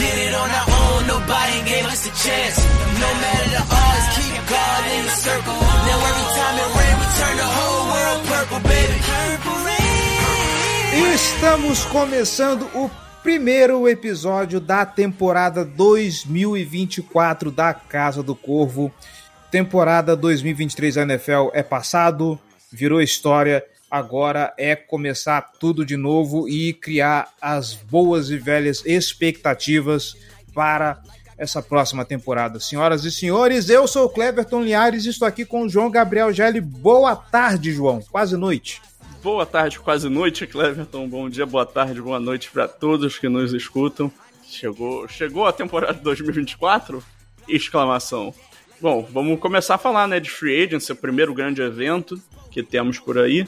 Did it on our own, nobody gave us a chance. No matter the odds, keep God in the circle. Now every time it rain, we turn the whole world purple, baby. Purple rain. Estamos começando o primeiro episódio da temporada 2024 da Casa do Corvo. Temporada 2023 da NFL é passado, virou história. Agora é começar tudo de novo e criar as boas e velhas expectativas para essa próxima temporada. Senhoras e senhores, eu sou o Cleverton Liares e estou aqui com o João Gabriel Gelli. Boa tarde, João. Quase noite. Boa tarde, quase noite, Cleverton. Bom dia, boa tarde, boa noite para todos que nos escutam. Chegou, chegou a temporada 2024? Exclamação. Bom, vamos começar a falar, né, de Free Agency, o primeiro grande evento que temos por aí.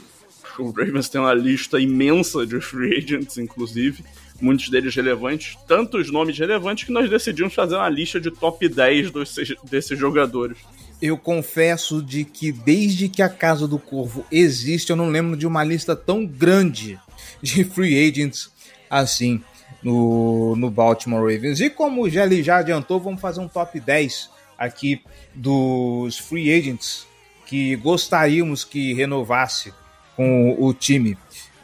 O Ravens tem uma lista imensa de free agents, inclusive, muitos deles relevantes, tantos nomes relevantes que nós decidimos fazer uma lista de top 10 desses, desses jogadores. Eu confesso de que desde que a Casa do Corvo existe, eu não lembro de uma lista tão grande de free agents assim no, no Baltimore Ravens. E como o Gelli já adiantou, vamos fazer um top 10 aqui dos free agents que gostaríamos que renovasse com o time.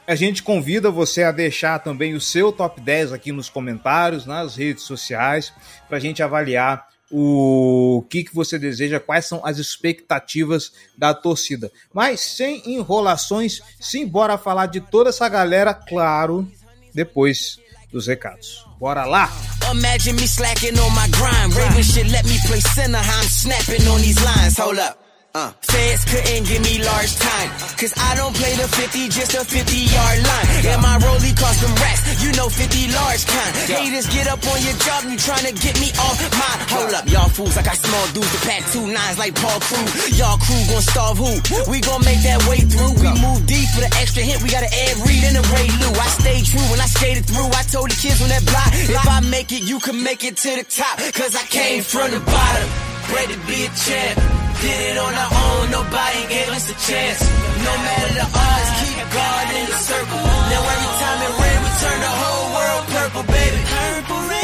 A gente convida você a deixar também o seu top 10 aqui nos comentários, nas redes sociais, para a gente avaliar o que, que você deseja, quais são as expectativas da torcida. Mas sem enrolações, simbora falar de toda essa galera, claro, depois dos recados. Bora lá! Imagine me slacking on my grind. Raven should let me play center. I'm snapping on these lines. Hold up. Uh, feds couldn't give me large time. Cause I don't play the 50, just a 50 yard line. And my rollie cost them racks, you know 50 large kind. Haters get up on your job, you trying to get me off my. Hold up, y'all fools, I got small dudes to pack two nines like Paul Crew. Y'all crew gon' starve who? We gon' make that way through. We move deep for the extra hit, we got an Ed Reed and a Ray Lou. I stayed true when I skated through. I told the kids on that block, if I make it, you can make it to the top. Cause I came from the bottom, bred to be a champ. Did it on our own, nobody gave us a chance. No matter the odds, keep God in the circle. Now every time it rain, we turn the whole world purple, baby. Purple rain.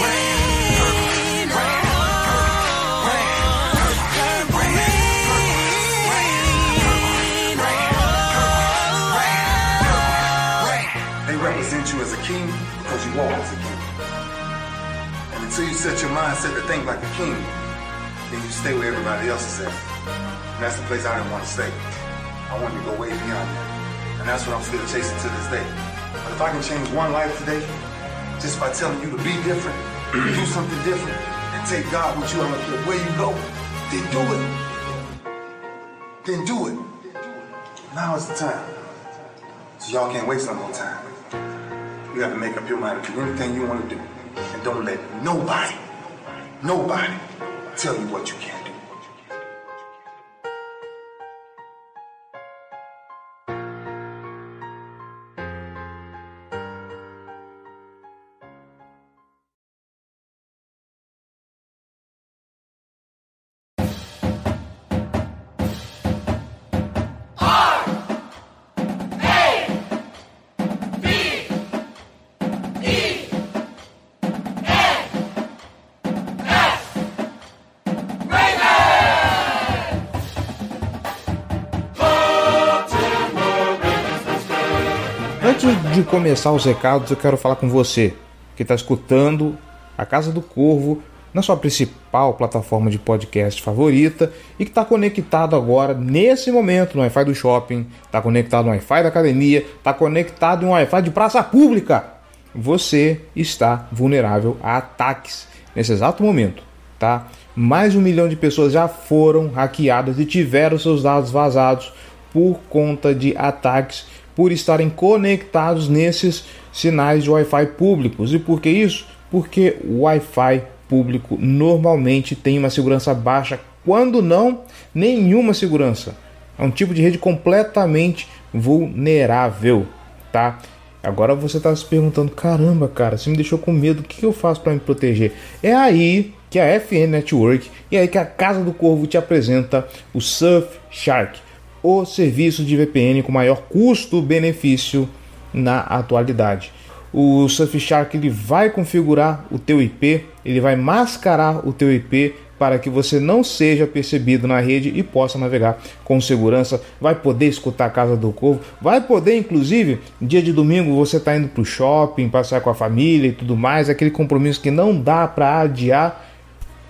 rain, Purple They represent you as a king because you walk as a king. And until you set your mindset to think like a king, then you stay where everybody else is at. And that's the place I didn't want to stay. I wanted to go way beyond that. And that's what I'm still chasing to this day. But if I can change one life today, just by telling you to be different, do something different, and take God with you, I don't care where you go, then do it. Then do it. Now is the time. So y'all can't waste no more time. You have to make up your mind to do anything you want to do. And don't let nobody, nobody tell you what you can't de começar os recados, eu quero falar com você que está escutando a Casa do Corvo na sua principal plataforma de podcast favorita e que está conectado agora, nesse momento, no Wi-Fi do shopping, está conectado no Wi-Fi da academia, está conectado no Wi-Fi de praça pública. Você está vulnerável a ataques nesse exato momento, tá? Mais um milhão de pessoas já foram hackeadas e tiveram seus dados vazados por conta de ataques por estarem conectados nesses sinais de Wi-Fi públicos. E por que isso? Porque o Wi-Fi público normalmente tem uma segurança baixa, quando não, nenhuma segurança. É um tipo de rede completamente vulnerável, tá? Agora você está se perguntando: caramba, cara, você me deixou com medo, o que eu faço para me proteger? É aí que a FN Network e aí que a Casa do Corvo te apresenta o Surfshark, o serviço de VPN com maior custo-benefício na atualidade. O Surfshark ele vai configurar o teu IP, ele vai mascarar o teu IP para que você não seja percebido na rede e possa navegar com segurança. Vai poder escutar a Casa do Corvo, vai poder, inclusive, dia de domingo você está indo para o shopping, passear com a família e tudo mais, aquele compromisso que não dá para adiar.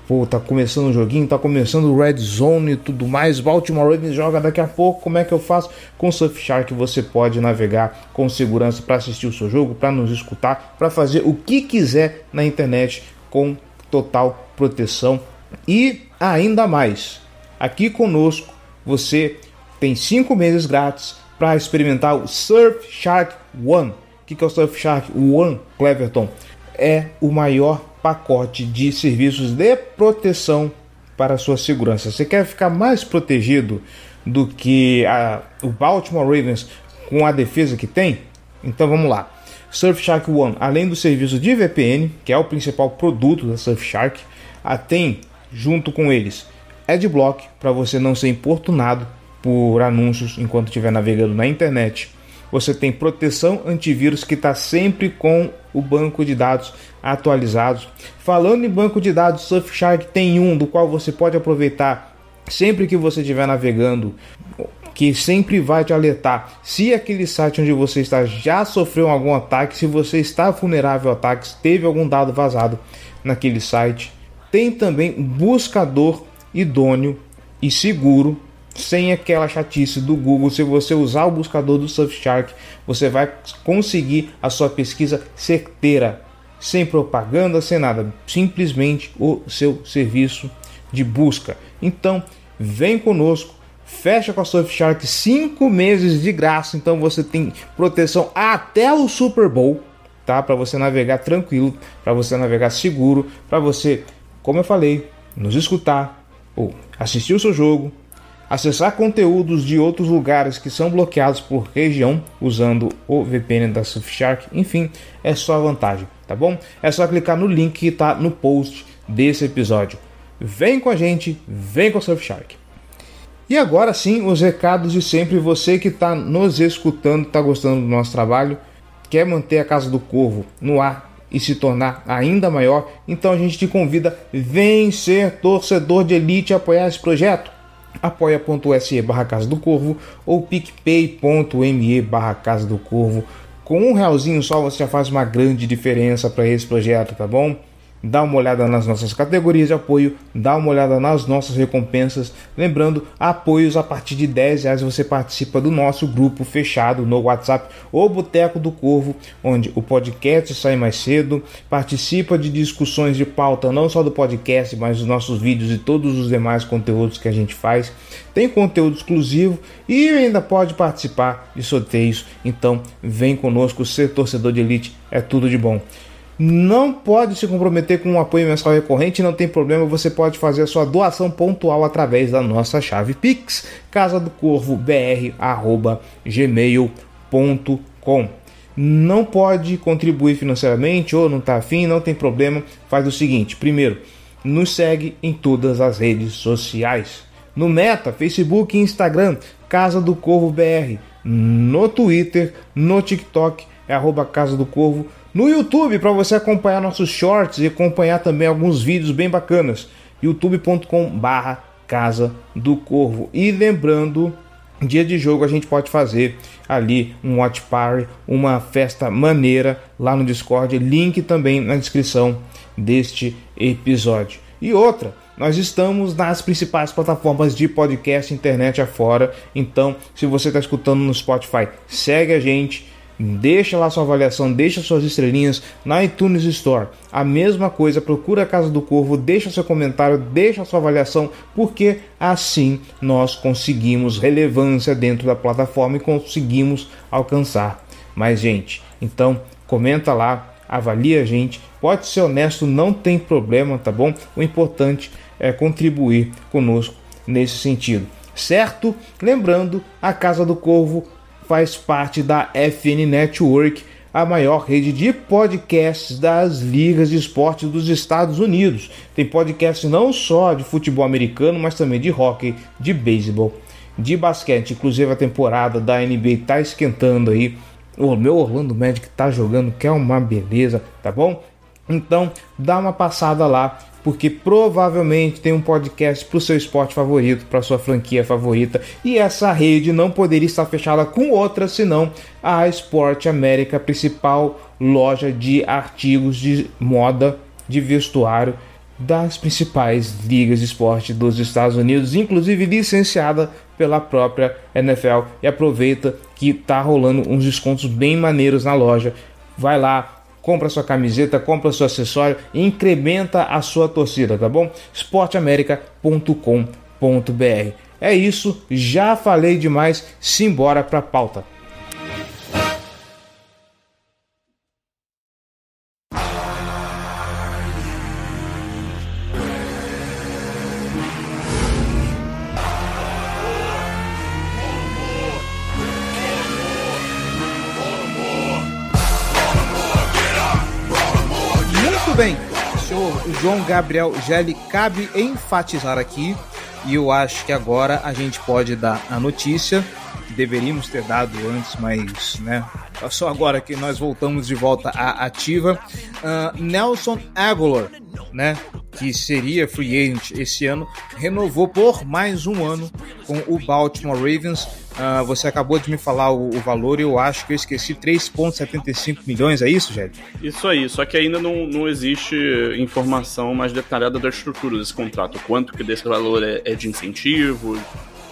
Pô, tá começando o joguinho, tá começando o Red Zone e tudo mais. Baltimore Ravens joga daqui a pouco. Como é que eu faço? Com Surfshark você pode navegar com segurança para assistir o seu jogo, para nos escutar, para fazer o que quiser na internet com total proteção e ainda mais, aqui conosco você tem 5 meses grátis para experimentar o Surfshark One. O que é o Surfshark One, Cleverton? É o maior pacote de serviços de proteção para a sua segurança. Você quer ficar mais protegido do que a, o Baltimore Ravens com a defesa que tem? Então vamos lá. Surfshark One, além do serviço de VPN, que é o principal produto da Surfshark, tem junto com eles Adblock para você não ser importunado por anúncios enquanto estiver navegando na internet. Você tem proteção antivírus que está sempre com o banco de dados atualizados. Falando em banco de dados, Surfshark tem um do qual você pode aproveitar sempre que você estiver navegando, que sempre vai te alertar se aquele site onde você está já sofreu algum ataque, se você está vulnerável a ataques, teve algum dado vazado naquele site. Tem também um buscador idôneo e seguro, sem aquela chatice do Google. Se você usar o buscador do Surfshark, você vai conseguir a sua pesquisa certeira, sem propaganda, sem nada, simplesmente o seu serviço de busca. Então, vem conosco, fecha com a Surfshark 5 meses de graça, então você tem proteção até o Super Bowl, tá? Para você navegar tranquilo, para você navegar seguro, para você como eu falei, nos escutar ou assistir o seu jogo, acessar conteúdos de outros lugares que são bloqueados por região usando o VPN da Surfshark, enfim, é só vantagem, tá bom? É só clicar no link que está no post desse episódio. Vem com a gente, vem com a Surfshark. E agora sim, os recados de sempre. Você que está nos escutando, está gostando do nosso trabalho, quer manter a Casa do Corvo no ar e se tornar ainda maior, então a gente te convida vem ser torcedor de elite e apoiar esse projeto. apoia.se barra Casa do Corvo ou picpay.me barra Casa do Corvo. Com um realzinho só você já faz uma grande diferença para esse projeto, tá bom? Dá uma olhada nas nossas categorias de apoio, dá uma olhada nas nossas recompensas. Lembrando, apoios a partir de 10 reais você participa do nosso grupo fechado no WhatsApp, o Boteco do Corvo, onde o podcast sai mais cedo, participa de discussões de pauta não só do podcast, mas dos nossos vídeos e todos os demais conteúdos que a gente faz. Tem conteúdo exclusivo e ainda pode participar de sorteios. Então, vem conosco, ser torcedor de elite é tudo de bom não pode se comprometer com um apoio mensal recorrente, não tem problema, você pode fazer a sua doação pontual através da nossa chave Pix, casa do corvo br@gmail.com. Não pode contribuir financeiramente ou não está afim, não tem problema, faz o seguinte: primeiro, nos segue em todas as redes sociais. No Meta, Facebook e Instagram, Casa do Corvo BR. No Twitter, no TikTok, é arroba Casa do Corvo no YouTube para você acompanhar nossos shorts e acompanhar também alguns vídeos bem bacanas. youtube.com/barra Casa do Corvo. E lembrando, dia de jogo a gente pode fazer ali um watch party, uma festa maneira lá no Discord. Link também na descrição deste episódio. E outra, nós estamos nas principais plataformas de podcast internet afora. Então, se você está escutando no Spotify, segue a gente Deixa lá sua avaliação, deixa suas estrelinhas na iTunes Store. A mesma coisa, procura a Casa do Corvo, deixa seu comentário, deixa sua avaliação, porque assim nós conseguimos relevância dentro da plataforma e conseguimos alcançar mais gente. Então, comenta lá, avalie a gente, pode ser honesto, não tem problema, tá bom? O importante é contribuir conosco nesse sentido, certo? Lembrando, a Casa do Corvo faz parte da FN Network, a maior rede de podcasts das ligas de esporte dos Estados Unidos. Tem podcasts não só de futebol americano, mas também de hockey, de beisebol, de basquete. Inclusive a temporada da NBA está esquentando aí. O meu Orlando Magic está jogando, que é uma beleza, tá bom? Então, dá uma passada lá porque provavelmente tem um podcast para o seu esporte favorito, para sua franquia favorita, e essa rede não poderia estar fechada com outra senão a Sport América, principal loja de artigos de moda, de vestuário das principais ligas de esporte dos Estados Unidos, inclusive licenciada pela própria NFL. E aproveita que tá rolando uns descontos bem maneiros na loja. Vai lá, compra sua camiseta, compra seu acessório e incrementa a sua torcida, tá bom? esporteamerica.com.br. É isso, já falei demais, simbora pra pauta. Gabriel Gelli cabe enfatizar aqui, e eu acho que agora a gente pode dar a notícia. Deveríamos ter dado antes, mas né, só agora que nós voltamos de volta à ativa. Uh, Nelson Aguilar, né, que seria free agent esse ano, renovou por mais um ano com o Baltimore Ravens Uh, você acabou de me falar o, o, valor e eu acho que eu esqueci 3,75 milhões, é isso, Jélio? Isso aí, só que ainda não, não existe informação mais detalhada da estrutura desse contrato. Quanto que desse valor é, é de incentivo,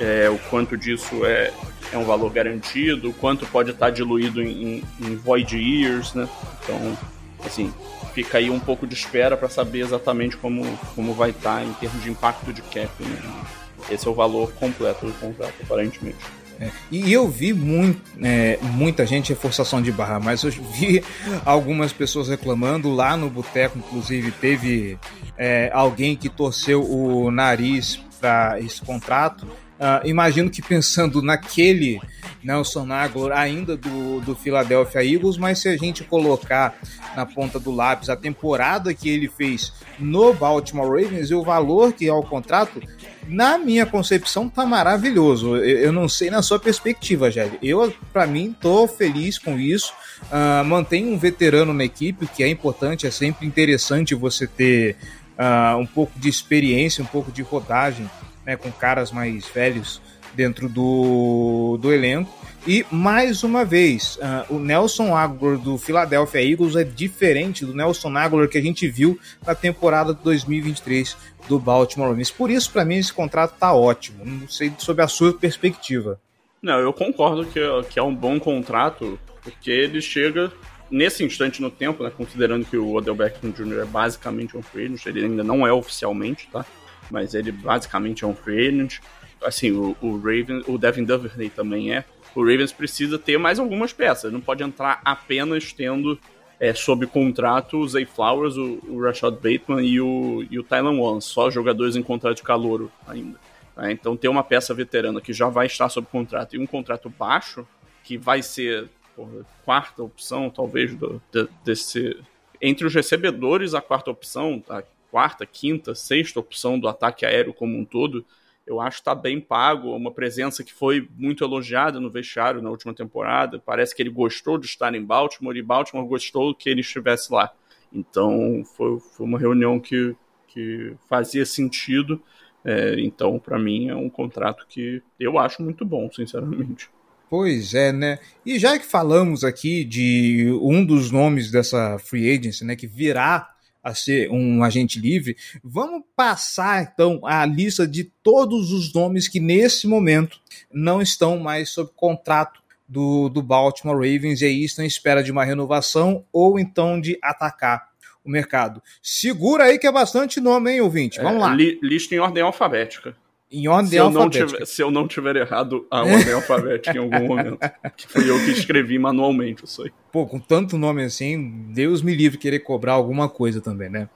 é, o quanto disso é, é um valor garantido, o quanto pode estar diluído em, em, em void years, né? Então, assim, fica aí um pouco de espera para saber exatamente como, como vai estar em termos de impacto de cap. Né? Esse é o valor completo do contrato, aparentemente. É, e eu vi muito, é, muita gente reforçação de barra, mas eu vi algumas pessoas reclamando lá no boteco, inclusive teve é, alguém que torceu o nariz para esse contrato. Uh, imagino que pensando naquele Nelson Aguilar ainda do, do Philadelphia Eagles, mas se a gente colocar na ponta do lápis a temporada que ele fez no Baltimore Ravens e o valor que é o contrato, na minha concepção, tá maravilhoso. Eu, eu não sei na sua perspectiva, Gélio. Eu, para mim, tô feliz com isso. Uh, mantém um veterano na equipe, que é importante, é sempre interessante você ter uh, um pouco de experiência, um pouco de rodagem né, com caras mais velhos dentro do, do elenco. E mais uma vez, uh, o Nelson Aguilar do Philadelphia Eagles é diferente do Nelson Aguilar que a gente viu na temporada de 2023 do Baltimore Ravens. Por isso, para mim, esse contrato tá ótimo. Não sei sobre a sua perspectiva. Não, eu concordo que, que é um bom contrato, porque ele chega nesse instante no tempo, né, considerando que o Odell Beckham Jr. é basicamente um free agent, ele ainda não é oficialmente, tá? Mas ele basicamente é um free agent. Assim, o, o Raven, o Devin Duvernay também é o Ravens precisa ter mais algumas peças. Não pode entrar apenas tendo é, sob contrato o Zay Flowers, o, o Rashad Bateman e o, e o Tylan One, só jogadores em contrato de calouro ainda. É, então ter uma peça veterana que já vai estar sob contrato e um contrato baixo, que vai ser porra, quarta opção, talvez, do, de, desse. Entre os recebedores, a quarta opção, a quarta, quinta, sexta opção do ataque aéreo como um todo, eu acho que está bem pago, uma presença que foi muito elogiada no vestiário na última temporada. Parece que ele gostou de estar em Baltimore e Baltimore gostou que ele estivesse lá. Então foi, foi uma reunião que, que fazia sentido. É, então, para mim, é um contrato que eu acho muito bom, sinceramente. Pois é, né? E já que falamos aqui de um dos nomes dessa free agency, né, que virá a ser um agente livre, vamos passar então a lista de todos os nomes que nesse momento não estão mais sob contrato do, do Baltimore Ravens e aí estão em espera de uma renovação ou então de atacar o mercado. Segura aí que é bastante nome, hein, ouvinte? Vamos é, lá. Li, lista em ordem alfabética. Em ordem Se eu, alfabética. tiver, se eu não tiver errado a ordem alfabética em algum momento. Que fui eu que escrevi manualmente isso aí. Pô, com tanto nome assim, Deus me livre querer cobrar alguma coisa também, né?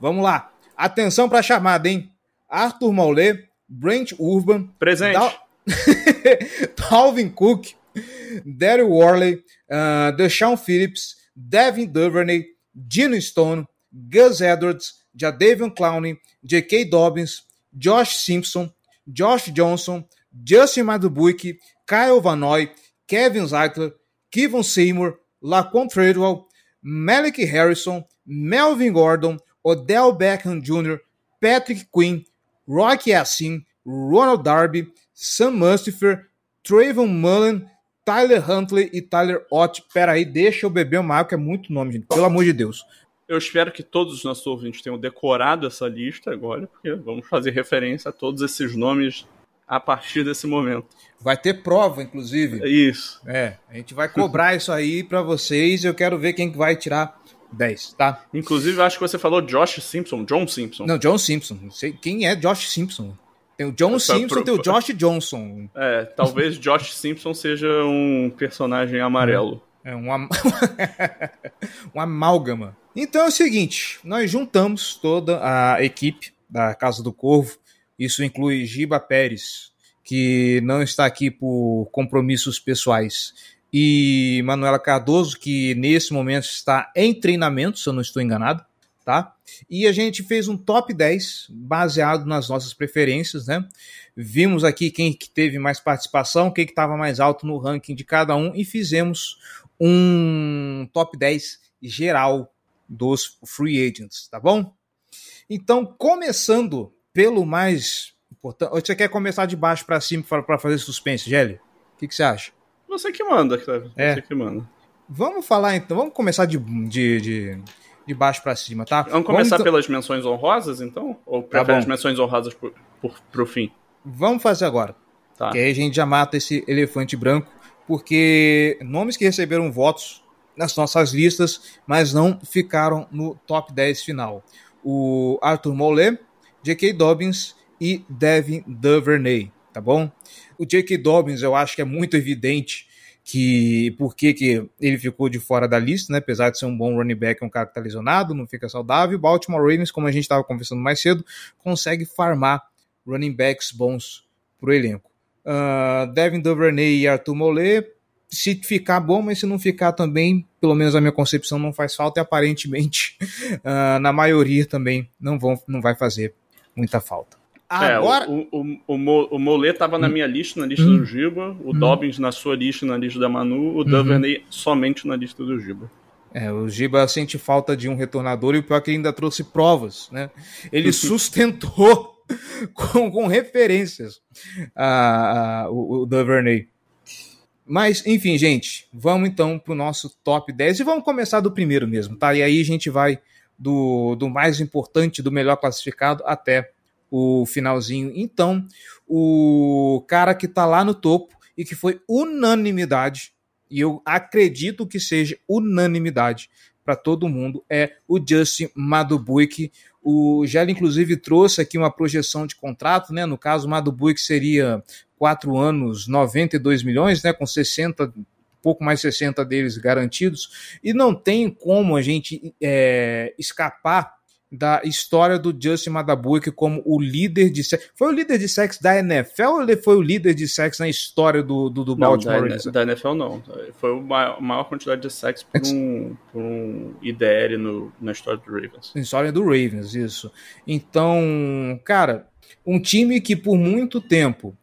Vamos lá. Atenção pra chamada, hein? Arthur Maulé, Brent Urban, Presente. Dal- Dalvin Cook, Daryl Worley, uh, Deshaun Phillips, Devin Duvernay, Gino Stone, Gus Edwards, Jadavion Clowney, J.K. Dobbins, Josh Simpson, Josh Johnson, Justin Madubuike, Kyle Van Noy, Kevin Zeitler, Kevin Seymour, Laquan Treadwell, Malik Harrison, Melvin Gordon, Odell Beckham Jr., Patrick Quinn, Rocky Yassin, Ronald Darby, Sam Mustifer, Trayvon Mullen, Tyler Huntley e Tyler Ott. Pera aí, deixa eu beber uma água, que é muito nome, gente. Pelo amor de Deus. Eu espero que todos os nossos ouvintes tenham decorado essa lista agora, porque vamos fazer referência a todos esses nomes a partir desse momento. Vai ter prova, inclusive. É isso. É, a gente vai cobrar isso aí pra vocês. Eu quero ver quem que vai tirar 10, tá? Inclusive, acho que você falou Josh Simpson, John Simpson. Não, John Simpson. Não sei quem é Josh Simpson. Tem o John Essa Simpson, pro- tem o Josh Johnson. É, talvez Josh Simpson seja um personagem amarelo. É um, am... um amálgama. Então é o seguinte: nós juntamos toda a equipe da Casa do Corvo. Isso inclui Giba Pérez, que não está aqui por compromissos pessoais, e Manuela Cardoso, que nesse momento está em treinamento, se eu não estou enganado, tá? E a gente fez um top 10 baseado nas nossas preferências, né? Vimos aqui quem que teve mais participação, quem que estava mais alto no ranking de cada um e fizemos um top 10 geral dos free agents, tá bom? Então, começando pelo mais importante. Você quer começar de baixo para cima para fazer suspense, Gelli? O que, que você acha? Você que manda, Cleber. É. Você que manda. Vamos falar então, vamos começar de, de, de, de baixo para cima, tá? Vamos começar então- pelas menções honrosas, então? Ou Tá prefere bom. as menções honrosas por, por, pro fim? Vamos fazer agora. Tá. Que aí a gente já mata esse elefante branco, porque nomes que receberam votos nas nossas listas, mas não ficaram no top 10 final. O Arthur Molet, J.K. Dobbins e Devin Duvernay, tá bom? O J.K. Dobbins eu acho que é muito evidente que por que, que ele ficou de fora da lista, né? Apesar de ser um bom running back, é um cara que tá lesionado, não fica saudável. O Baltimore Ravens, como a gente estava conversando mais cedo, consegue farmar running backs bons pro elenco. Uh, Devin Duvernay e Arthur Molet, se ficar bom, mas se não ficar também, pelo menos a minha concepção não faz falta e aparentemente uh, na maioria também não, vão, não vai fazer muita falta. Agora, É, o, o, o, o Mollet tava na minha lista, na lista Hum. do Giba, o Dobbins na sua lista, na lista da Manu, Uhum. o Duvernay somente na lista do Giba. É, o Giba sente falta de um retornador e o pior é que ele ainda trouxe provas, né? Ele sustentou com, com referências a, a- o, o Duvernay. Mas, enfim, gente, vamos então pro nosso top 10 e vamos começar do primeiro mesmo, tá? E aí a gente vai do, do mais importante, do melhor classificado até o finalzinho. Então, o cara que tá lá no topo e que foi unanimidade, e eu acredito que seja unanimidade para todo mundo, é o Justin Madubuik. O Gelli, inclusive, trouxe aqui uma projeção de contrato, né? No caso, o Madubuik seria 4 anos, 92 milhões, né? Com 60, pouco mais 60 deles garantidos. E não tem como a gente é, escapar da história do Justin Madabuik como o líder de sexo. Foi o líder de sexo da NFL ou ele foi o líder de sexo na história do, do, do Não, Baltimore da, da NFL não. Foi a maior, quantidade de sacks por um, por um IDL no, na história do Ravens. História do Ravens, isso. Então, cara, um time que por muito tempo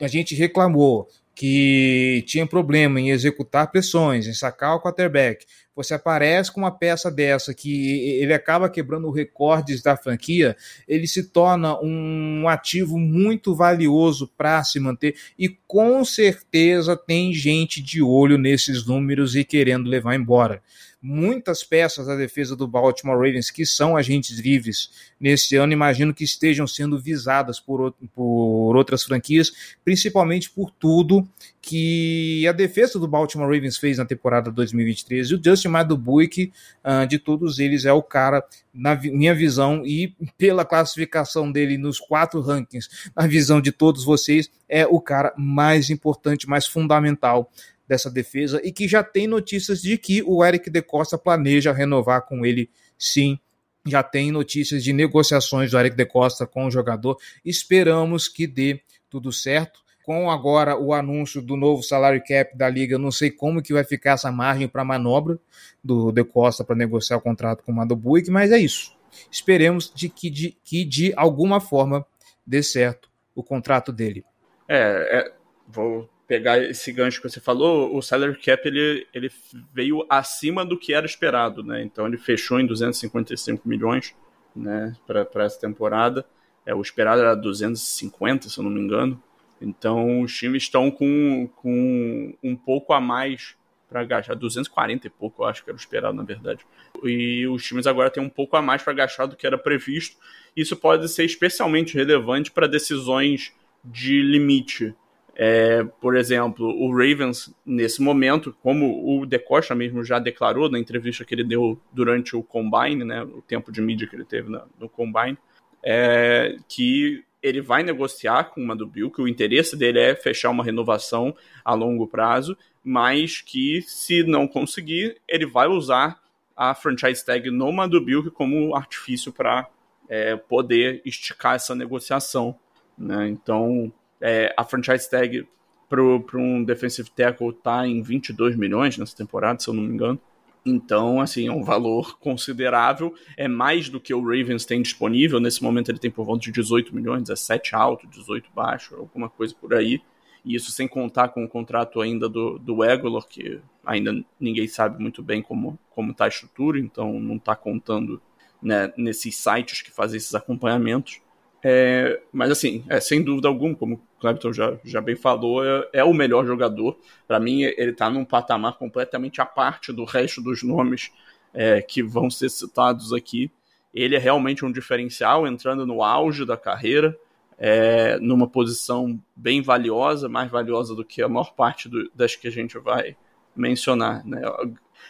a gente reclamou que tinha problema em executar pressões, em sacar o quarterback. Você aparece com uma peça dessa que ele acaba quebrando recordes da franquia, ele se torna um ativo muito valioso para se manter e com certeza tem gente de olho nesses números e querendo levar embora muitas peças da defesa do Baltimore Ravens que são agentes livres nesse ano, imagino que estejam sendo visadas por, por outras franquias, principalmente por tudo que a defesa do Baltimore Ravens fez na temporada 2023. E o Justin Madubuik, uh, de todos eles, é o cara, na minha visão, e pela classificação dele nos quatro rankings, na visão de todos vocês, é o cara mais importante, mais fundamental dessa defesa e que já tem notícias de que o Eric De Costa planeja renovar com ele sim. Já tem notícias de negociações do Eric De Costa com o jogador. Esperamos que dê tudo certo. Com agora o anúncio do novo salário cap da liga, não sei como que vai ficar essa margem para manobra do De Costa para negociar o contrato com o Mado Buick, mas é isso. Esperemos de que, de que de alguma forma dê certo o contrato dele. É, é vou pegar esse gancho que você falou, o salary cap ele, ele veio acima do que era esperado, né? Então ele fechou em 255 milhões, né, para essa temporada. É, o esperado era 250, se eu não me engano. Então os times estão com, com um pouco a mais para gastar, 240 e pouco, eu acho que era o esperado, na verdade. E os times agora têm um pouco a mais para gastar do que era previsto. Isso pode ser especialmente relevante para decisões de limite é, por exemplo, o Ravens, nesse momento, como o DeCosta mesmo já declarou na entrevista que ele deu durante o Combine, né, o tempo de mídia que ele teve no Combine, é, que ele vai negociar com uma do Bill, que o interesse dele é fechar uma renovação a longo prazo, mas que se não conseguir, ele vai usar a franchise tag no Bill como artifício para é, poder esticar essa negociação. Né? Então, é, a franchise tag para um defensive tackle tá em 22 milhões nessa temporada, se eu não me engano. Então, assim, é um valor considerável. É mais do que o Ravens tem disponível. Nesse momento ele tem por volta de 18 milhões, 17 alto, 18 baixo, alguma coisa por aí. E isso sem contar com o contrato ainda do, do Egolor, que ainda ninguém sabe muito bem como, como tá a estrutura, então não está contando né, nesses sites que fazem esses acompanhamentos. É, mas assim, é, sem dúvida alguma, como o Clepton já, já bem falou, é, é o melhor jogador. Para mim, ele está num patamar completamente à parte do resto dos nomes é, que vão ser citados aqui. Ele é realmente um diferencial, entrando no auge da carreira, é, numa posição bem valiosa, mais valiosa do que a maior parte do, das que a gente vai mencionar. Né?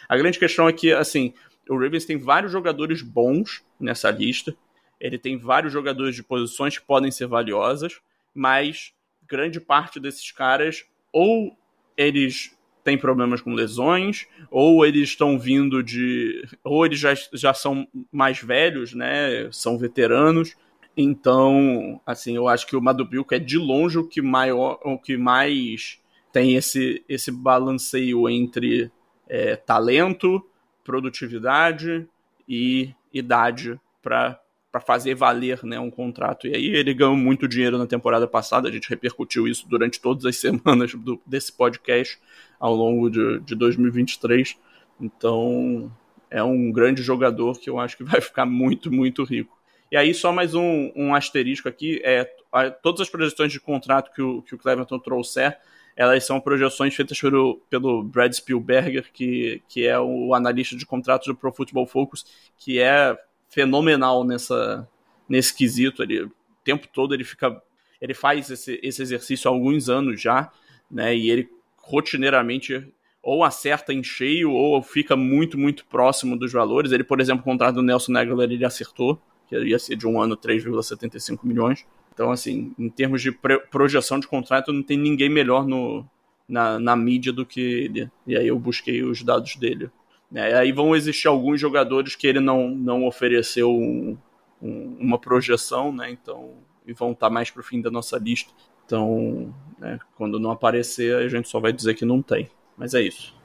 A grande questão é que, assim, o Ravens tem vários jogadores bons nessa lista ele tem vários jogadores de posições que podem ser valiosas, mas grande parte desses caras ou eles têm problemas com lesões, ou eles estão vindo de. ou eles já, já são mais velhos, né? São veteranos. Então, assim, eu acho que o Madubilco é de longe o que, maior, o que mais tem esse, esse balanceio entre é, talento, produtividade e idade para para fazer valer né, um contrato. E aí ele ganhou muito dinheiro na temporada passada, a gente repercutiu isso durante todas as semanas do, desse podcast ao longo de, de 2023. Então é um grande jogador que eu acho que vai ficar muito, muito rico. E aí, só mais um, um asterisco aqui: é, a, todas as projeções de contrato que o, que o Cleverton trouxer, elas são projeções feitas pelo, pelo Brad Spielberger, que, que é o analista de contratos do Pro Football Focus, que é fenomenal nessa nesse quesito. Ele, o tempo todo ele fica. Ele faz esse, esse exercício há alguns anos já, né? E ele rotineiramente ou acerta em cheio ou fica muito, muito próximo dos valores. Ele, por exemplo, o contrato do Nelson Aguilar ele acertou, que ia ser de um ano 3,75 milhões. Então, assim, em termos de projeção de contrato, não tem ninguém melhor no, na, na mídia do que ele. E aí eu busquei os dados dele. Né? Aí vão existir alguns jogadores que ele não, não ofereceu um, um, uma projeção, né? Então, e vão estar mais para o fim da nossa lista. Então, né, quando não aparecer, a gente só vai dizer que não tem. Mas é isso.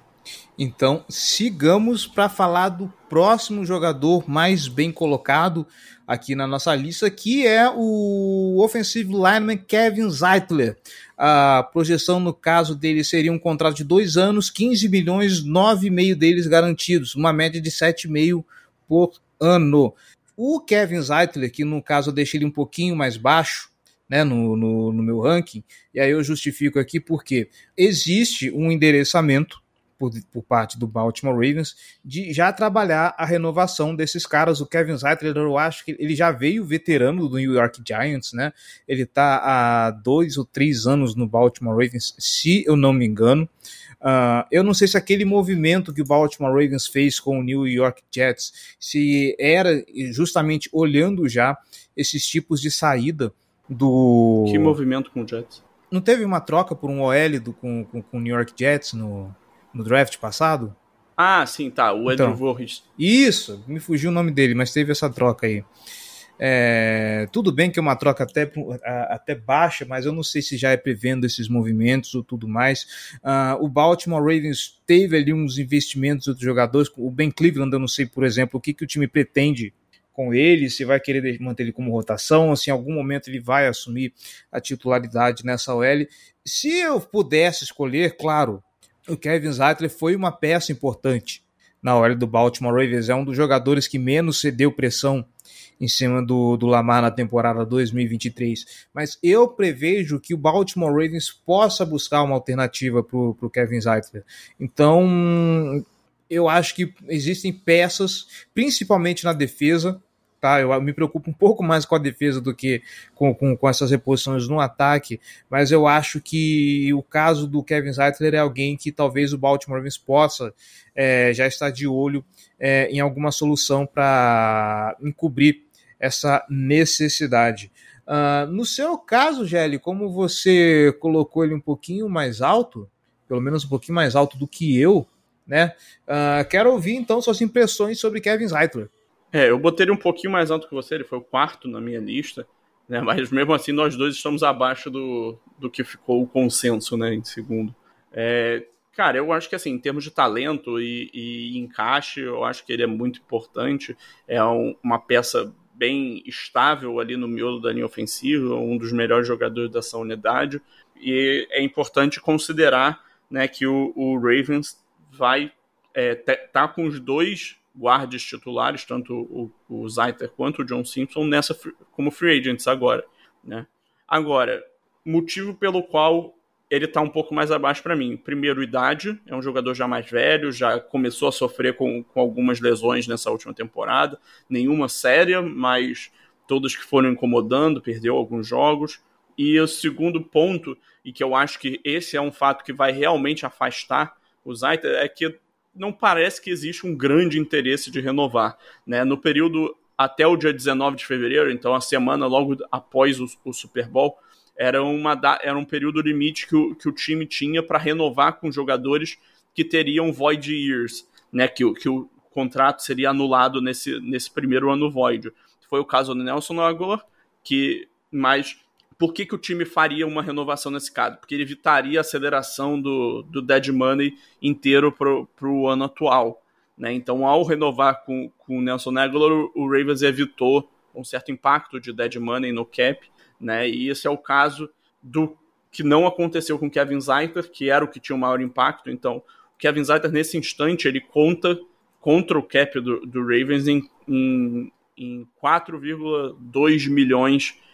Então, sigamos para falar do próximo jogador mais bem colocado aqui na nossa lista, que é o offensive lineman Kevin Zeitler. A projeção no caso dele seria um contrato de dois anos, 15 milhões, 9,5 deles garantidos, uma média de 7,5 por ano. O Kevin Zeitler, que no caso eu deixei ele um pouquinho mais baixo, né, no, no, no meu ranking, e aí eu justifico aqui porque existe um endereçamento por, por, parte do Baltimore Ravens de já trabalhar a renovação desses caras. O Kevin Zeitler, eu acho que ele já veio veterano do New York Giants, né? Ele tá há dois ou três anos no Baltimore Ravens, se eu não me engano. Uh, eu não sei se aquele movimento que o Baltimore Ravens fez com o New York Jets, se era justamente olhando já esses tipos de saída do. Que movimento com o Jets? Não teve uma troca por um OL do, com, com, com o New York Jets no, no draft passado? Ah, sim, tá. O Andrew então, Vorris. Isso, me fugiu o nome dele, mas teve essa troca aí. É, tudo bem que é uma troca até, até baixa, mas eu não sei se já é prevendo esses movimentos ou tudo mais. Uh, o Baltimore Ravens teve ali uns investimentos de outros jogadores. O Ben Cleveland, eu não sei, por exemplo, o que, que o time pretende com ele, se vai querer manter ele como rotação, se em algum momento ele vai assumir a titularidade nessa OL. Se eu pudesse escolher, claro, o Kevin Zeitler foi uma peça importante na OL do Baltimore Ravens, é um dos jogadores que menos cedeu pressão em cima do, do Lamar na temporada 2023. Mas eu prevejo que o Baltimore Ravens possa buscar uma alternativa para o Kevin Zeitler. Então, eu acho que existem peças, principalmente na defesa, tá? Eu me preocupo um pouco mais com a defesa do que com, com, com, essas reposições no ataque, mas eu acho que o caso do Kevin Zeitler é alguém que talvez o Baltimore Ravens possa é, já estar de olho é, em alguma solução para encobrir essa necessidade. Uh, no seu caso, Gelli, como você colocou ele um pouquinho mais alto, pelo menos um pouquinho mais alto do que eu, né? Uh, quero ouvir então suas impressões sobre Kevin Zeitler. É, eu botei ele um pouquinho mais alto que você, ele foi o quarto na minha lista, né? Mas mesmo assim nós dois estamos abaixo do, do que ficou o consenso, né? Em segundo. É, cara, eu acho que assim, em termos de talento e, e encaixe, eu acho que ele é muito importante. É um, uma peça bem estável ali no miolo da linha ofensiva, um dos melhores jogadores dessa unidade. E é importante considerar né, que o, o Ravens vai é, tá com os dois guardas titulares, tanto o, o Zaiter quanto o John Simpson, nessa como free agents agora. Né? Agora, motivo pelo qual ele está um pouco mais abaixo para mim. Primeiro, idade, é um jogador já mais velho, já começou a sofrer com, com algumas lesões nessa última temporada, nenhuma séria, mas todas que foram incomodando, perdeu alguns jogos. E o segundo ponto, e que eu acho que esse é um fato que vai realmente afastar o Zaiter, é que não parece que existe um grande interesse de renovar. Né? No período até o dia 19 de fevereiro, então a semana logo após o, o Super Bowl, era, uma, era um período limite que o, que o time tinha para renovar com jogadores que teriam void years, né? que, que o contrato seria anulado nesse, nesse primeiro ano void. Foi o caso do Nelson Aguilar, que mas por que, que o time faria uma renovação nesse caso? Porque ele evitaria a aceleração do, do dead money inteiro para o ano atual. Né? Então, ao renovar com, com o Nelson Aguilar, o Ravens evitou um certo impacto de dead money no cap né? E esse é o caso do que não aconteceu com Kevin Zeiter, que era o que tinha o maior impacto. Então, o Kevin Zeiter, nesse instante, ele conta contra o cap do, do Ravens em, em, em 4,2 milhões de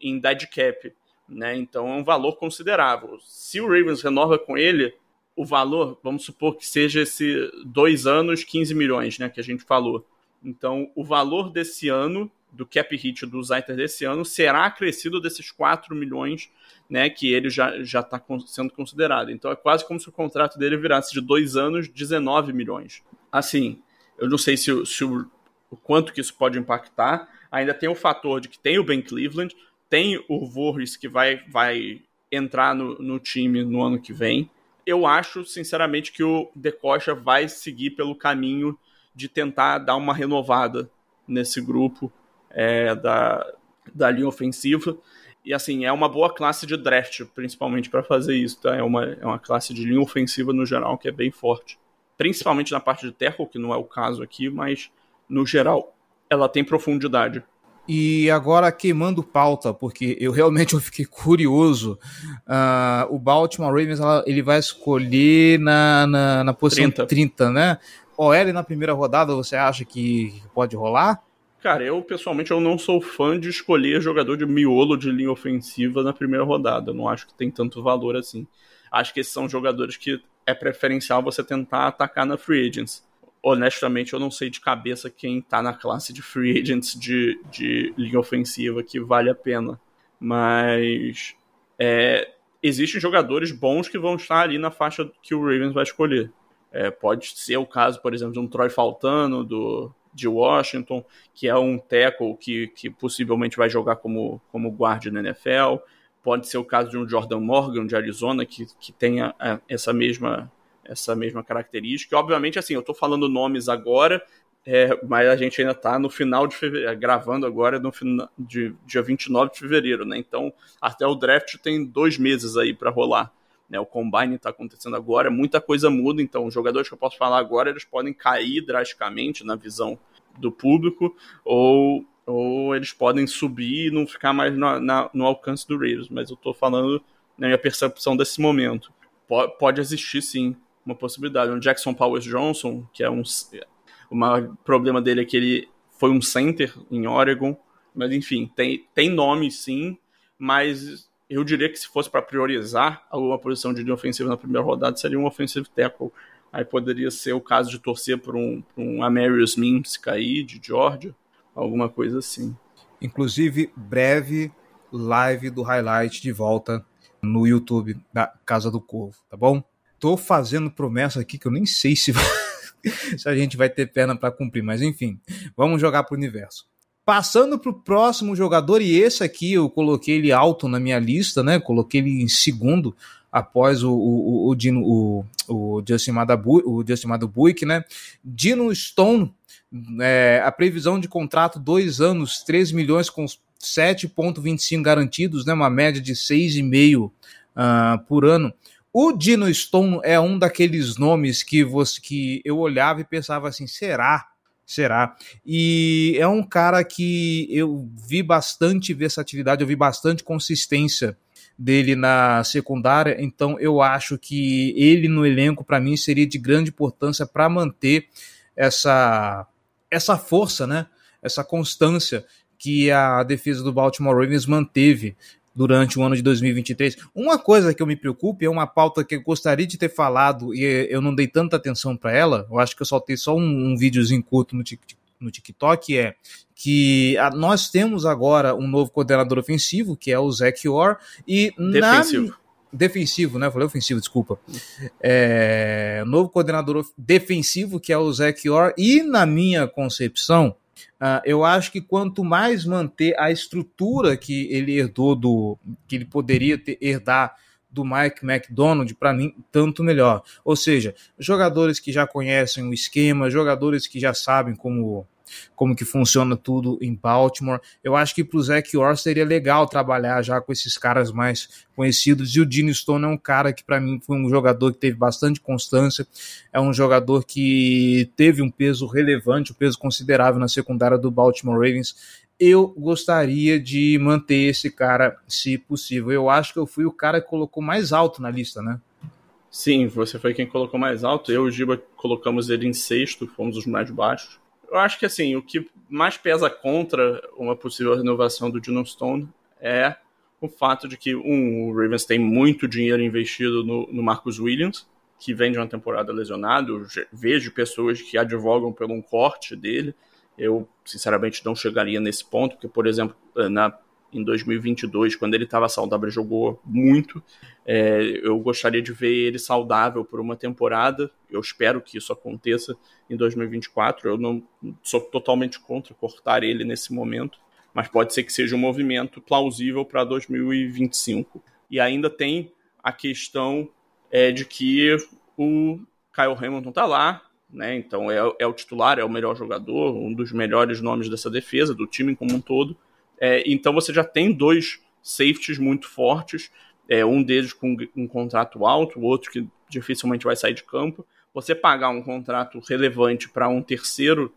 em dead cap. Né? Então é um valor considerável. Se o Ravens renova com ele, o valor, vamos supor que seja esse dois anos, 15 milhões, né? Que a gente falou. Então, o valor desse ano do cap hit do Zaiter desse ano será acrescido desses 4 milhões né, que ele já está sendo considerado. Então é quase como se o contrato dele virasse de dois anos 19 milhões. Assim, eu não sei se, se o, o, quanto que isso pode impactar. Ainda tem o fator de que tem o Ben Cleveland, tem o Voorhees que vai, vai entrar no, no time no ano que vem. Eu acho, sinceramente, que o Decocha vai seguir pelo caminho de tentar dar uma renovada nesse grupo é, da, da linha ofensiva. E assim, é uma boa classe de draft, principalmente para fazer isso, tá? É uma, é uma classe de linha ofensiva no geral que é bem forte. Principalmente na parte de tackle, que não é o caso aqui, mas no geral ela tem profundidade. E agora queimando pauta, porque eu realmente eu fiquei curioso. Uh, o Baltimore Ravens ela, ele vai escolher na, na, na posição 30. 30, né? OL na primeira rodada, você acha que pode rolar? Cara, eu pessoalmente eu não sou fã de escolher jogador de miolo de linha ofensiva na primeira rodada. Eu não acho que tem tanto valor assim. Acho que esses são jogadores que é preferencial você tentar atacar na free agents. Honestamente, eu não sei de cabeça quem tá na classe de free agents de, de linha ofensiva que vale a pena. Mas é, existem jogadores bons que vão estar ali na faixa que o Ravens vai escolher. É, pode ser o caso, por exemplo, de um Troy Faltano, do, de Washington, que é um tackle que, que possivelmente vai jogar como, como guarda na NFL. Pode ser o caso de um Jordan Morgan, de Arizona, que, que tenha essa mesma, essa mesma característica. Obviamente, assim, eu estou falando nomes agora, é, mas a gente ainda está no final de fevereiro, gravando agora no final de dia 29 de fevereiro, né? Então, até o draft tem dois meses aí para rolar. Né? O combine está acontecendo agora, muita coisa muda, então os jogadores que eu posso falar agora, eles podem cair drasticamente na visão do público, ou, ou eles podem subir e não ficar mais no, na, no alcance do Raiders, mas eu estou falando na minha percepção desse momento. Pode existir sim uma possibilidade. O Jackson Powers Johnson, que é um, o problema dele é que ele foi um center em Oregon, mas enfim, tem, tem nome sim, mas eu diria que se fosse para priorizar alguma posição de linha ofensiva na primeira rodada, seria um offensive tackle. Aí poderia ser o caso de torcer por um, por um Amarius Mims cair, de Georgia, alguma coisa assim. Inclusive, breve live do highlight de volta no YouTube da Casa do Corvo, tá bom? Tô fazendo promessa aqui que eu nem sei se se a gente vai ter perna para cumprir, mas enfim, vamos jogar para o universo. Passando para o próximo jogador, e esse aqui eu coloquei ele alto na minha lista, né? Coloquei ele em segundo após o, o, o, Dino, o, o Justin Madabu, o né? Dino Stone, é, a previsão de contrato dois anos, 3 milhões com 7,25 garantidos, né? Uma média de 6,5 uh, por ano. O Dino Stone é um daqueles nomes que você que eu olhava e pensava assim, será? Será? E é um cara que eu vi bastante versatilidade, eu vi bastante consistência dele na secundária, então eu acho que ele no elenco para mim seria de grande importância para manter essa essa força, né? Essa constância que a defesa do Baltimore Ravens manteve durante o ano de 2023. Uma coisa que eu me preocupo, é uma pauta que eu gostaria de ter falado e eu não dei tanta atenção para ela, eu acho que eu soltei só um, um videozinho curto no, no TikTok, é que a, nós temos agora um novo coordenador ofensivo, que é o Zach Orr, e defensivo. Na, defensivo, né? Falei ofensivo, desculpa. É, novo coordenador defensivo, que é o Zach Orr, e na minha concepção, Uh, eu acho que quanto mais manter a estrutura que ele herdou do que ele poderia ter, herdar do Mike McDonald, para mim, tanto melhor. Ou seja, jogadores que já conhecem o esquema, jogadores que já sabem como como que funciona tudo em Baltimore. Eu acho que para o Zach Orr seria legal trabalhar já com esses caras mais conhecidos. E o Dino Stone é um cara que para mim foi um jogador que teve bastante constância, é um jogador que teve um peso relevante, um peso considerável na secundária do Baltimore Ravens. Eu gostaria de manter esse cara, se possível. Eu acho que eu fui o cara que colocou mais alto na lista, né? Sim, você foi quem colocou mais alto. Eu e o Giba colocamos ele em sexto, fomos os mais baixos eu acho que assim, o que mais pesa contra uma possível renovação do Dino Stone é o fato de que, um, o Ravens tem muito dinheiro investido no, no Marcus Williams, que vem de uma temporada lesionado. Vejo pessoas que advogam pelo um corte dele. Eu, sinceramente, não chegaria nesse ponto, porque, por exemplo, na em 2022, quando ele estava saudável, ele jogou muito. É, eu gostaria de ver ele saudável por uma temporada. Eu espero que isso aconteça em 2024. Eu não sou totalmente contra cortar ele nesse momento, mas pode ser que seja um movimento plausível para 2025. E ainda tem a questão é, de que o Kyle Hamilton está lá, né? Então é, é o titular, é o melhor jogador, um dos melhores nomes dessa defesa, do time como um todo. É, então você já tem dois safeties muito fortes, é, um deles com um contrato alto, o outro que dificilmente vai sair de campo. Você pagar um contrato relevante para um terceiro,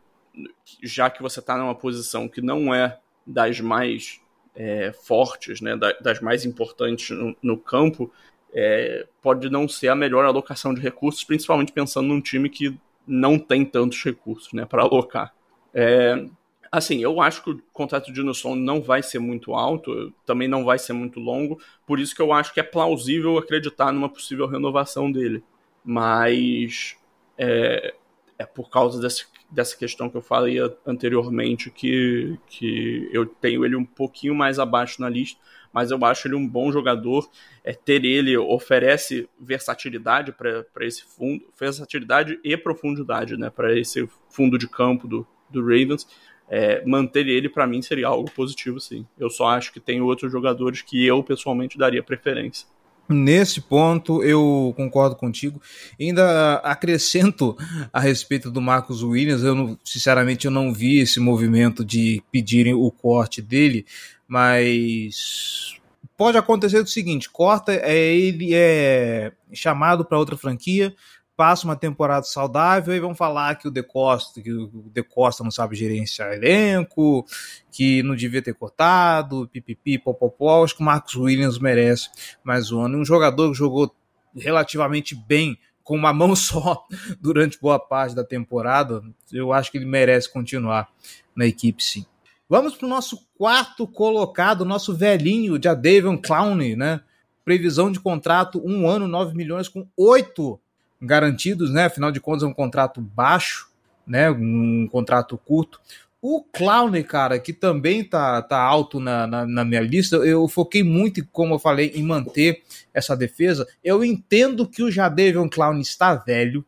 já que você está numa posição que não é das mais é, fortes, né, das mais importantes no, no campo, é, pode não ser a melhor alocação de recursos, principalmente pensando num time que não tem tantos recursos né, para alocar. É, Assim, eu acho que o contrato de Dinoson não vai ser muito alto, também não vai ser muito longo, por isso que eu acho que é plausível acreditar numa possível renovação dele. Mas é, é por causa desse, dessa questão que eu falei anteriormente, que, que eu tenho ele um pouquinho mais abaixo na lista, mas eu acho ele um bom jogador. É, ter ele oferece versatilidade para esse fundo, versatilidade e profundidade né, para esse fundo de campo do, do Ravens. É, manter ele para mim seria algo positivo, sim. Eu só acho que tem outros jogadores que eu pessoalmente daria preferência. Nesse ponto eu concordo contigo. Ainda acrescento a respeito do Marcos Williams, eu não, sinceramente eu não vi esse movimento de pedirem o corte dele, mas pode acontecer o seguinte: corta, é, ele é chamado para outra franquia, passa uma temporada saudável e vão falar que o De Costa, que o De Costa não sabe gerenciar elenco, que não devia ter cortado, pipipi, popopó. Acho que o Marcos Williams merece mais um ano. Um jogador que jogou relativamente bem com uma mão só durante boa parte da temporada, eu acho que ele merece continuar na equipe sim. Vamos para o nosso quarto colocado, nosso velhinho, de Davion Clowney, né? Previsão de contrato, um ano, 9 milhões, com oito garantidos, né? Afinal de contas, é um contrato baixo, né? Um contrato curto. O Clowney, cara, que também tá, tá alto na, na, na, minha lista, eu foquei muito, como eu falei, em manter essa defesa. Eu entendo que o Jadavion Clowney está velho,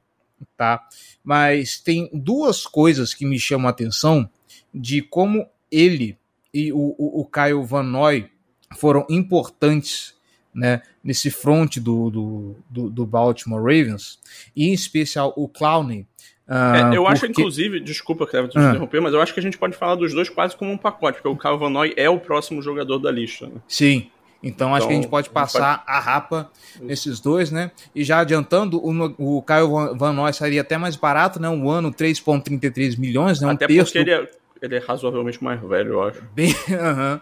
tá? Mas tem duas coisas que me chamam a atenção de como ele e o, o, o Kyle Van Noy foram importantes né, nesse front do, do, do, do, Baltimore Ravens, e em especial o Clowney. Uh, é, eu porque... acho, inclusive, desculpa, Cleber, te ah. interromper, mas eu acho que a gente pode falar dos dois quase como um pacote, porque o Kyle Van Noy é o próximo jogador da lista. Né? Sim, então, acho que a gente então, pode passar pode... a rapa nesses dois, né? E já adiantando, o, o Caio Van Noy seria até mais barato, né? Um ano, 3,33 milhões, né? Um até terço... porque ele é, ele é razoavelmente mais velho, eu acho. Bem, uh -huh,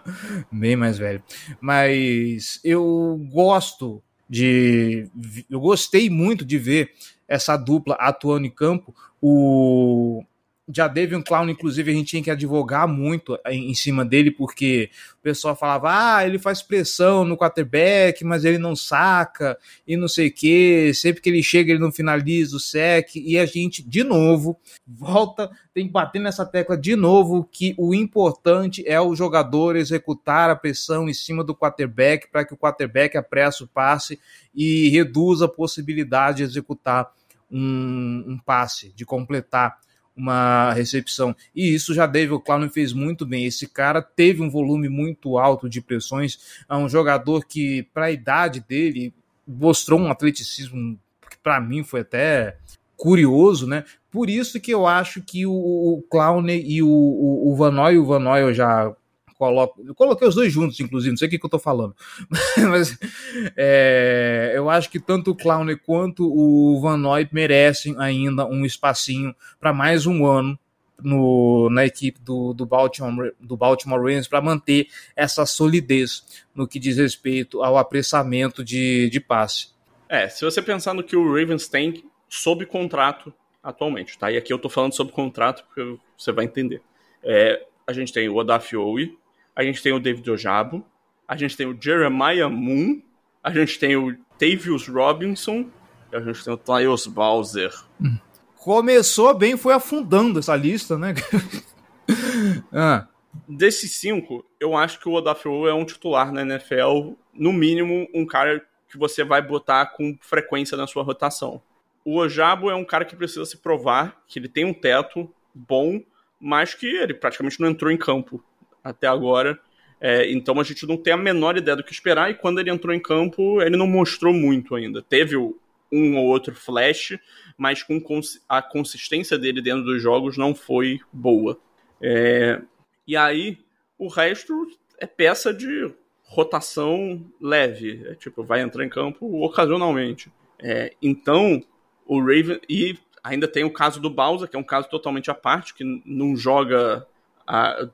bem mais velho. Mas eu gosto de. Eu gostei muito de ver essa dupla atuando em campo. O já teve um clown, inclusive, a gente tinha que advogar muito em, cima dele, porque o pessoal falava, ah, ele faz pressão no quarterback, mas ele não saca, e não sei o que, sempre que ele chega ele não finaliza o sec, e a gente, de novo, volta, tem que bater nessa tecla de novo, que o importante é o jogador executar a pressão em cima do quarterback, para que o quarterback apresse o passe e reduza a possibilidade de executar um, um passe, de completar uma recepção. E isso já David Clown fez muito bem. Esse cara teve um volume muito alto de pressões. É um jogador que, para a idade dele, mostrou um atleticismo que para mim foi até curioso, né? Por isso que eu acho que o, o Clown e o, o, o Vanoy, o Vanoy eu já coloco. Eu coloquei os dois juntos, inclusive, não sei o que, que eu tô falando. Mas é, eu acho que tanto o Clown quanto o Van Noy merecem ainda um espacinho para mais um ano no, na equipe do, do Baltimore, do Baltimore Ravens para manter essa solidez no que diz respeito ao apressamento de, de passe. É, se você pensar no que o Ravens tem sob contrato atualmente, tá? E aqui eu tô falando sobre contrato porque você vai entender. É, a gente tem o Odafioi, a gente tem o David Ojabo, a gente tem o Jeremiah Moon, a gente tem o Tavius Robinson e a gente tem o Tyus Bowser. Começou bem, foi afundando essa lista, né? ah. Desses cinco, eu acho que o Odafiou é um titular na NFL, no mínimo um cara que você vai botar com frequência na sua rotação. O Ojabo é um cara que precisa se provar que ele tem um teto bom, mas que ele praticamente não entrou em campo até agora. É, então a gente não tem a menor ideia do que esperar. E quando ele entrou em campo, ele não mostrou muito ainda. Teve um ou outro flash, mas com a consistência dele dentro dos jogos não foi boa. É, e aí o resto é peça de rotação leve. É, tipo, vai entrar em campo ocasionalmente. É, então, o Raven. E ainda tem o caso do Bowser, que é um caso totalmente à parte, que não joga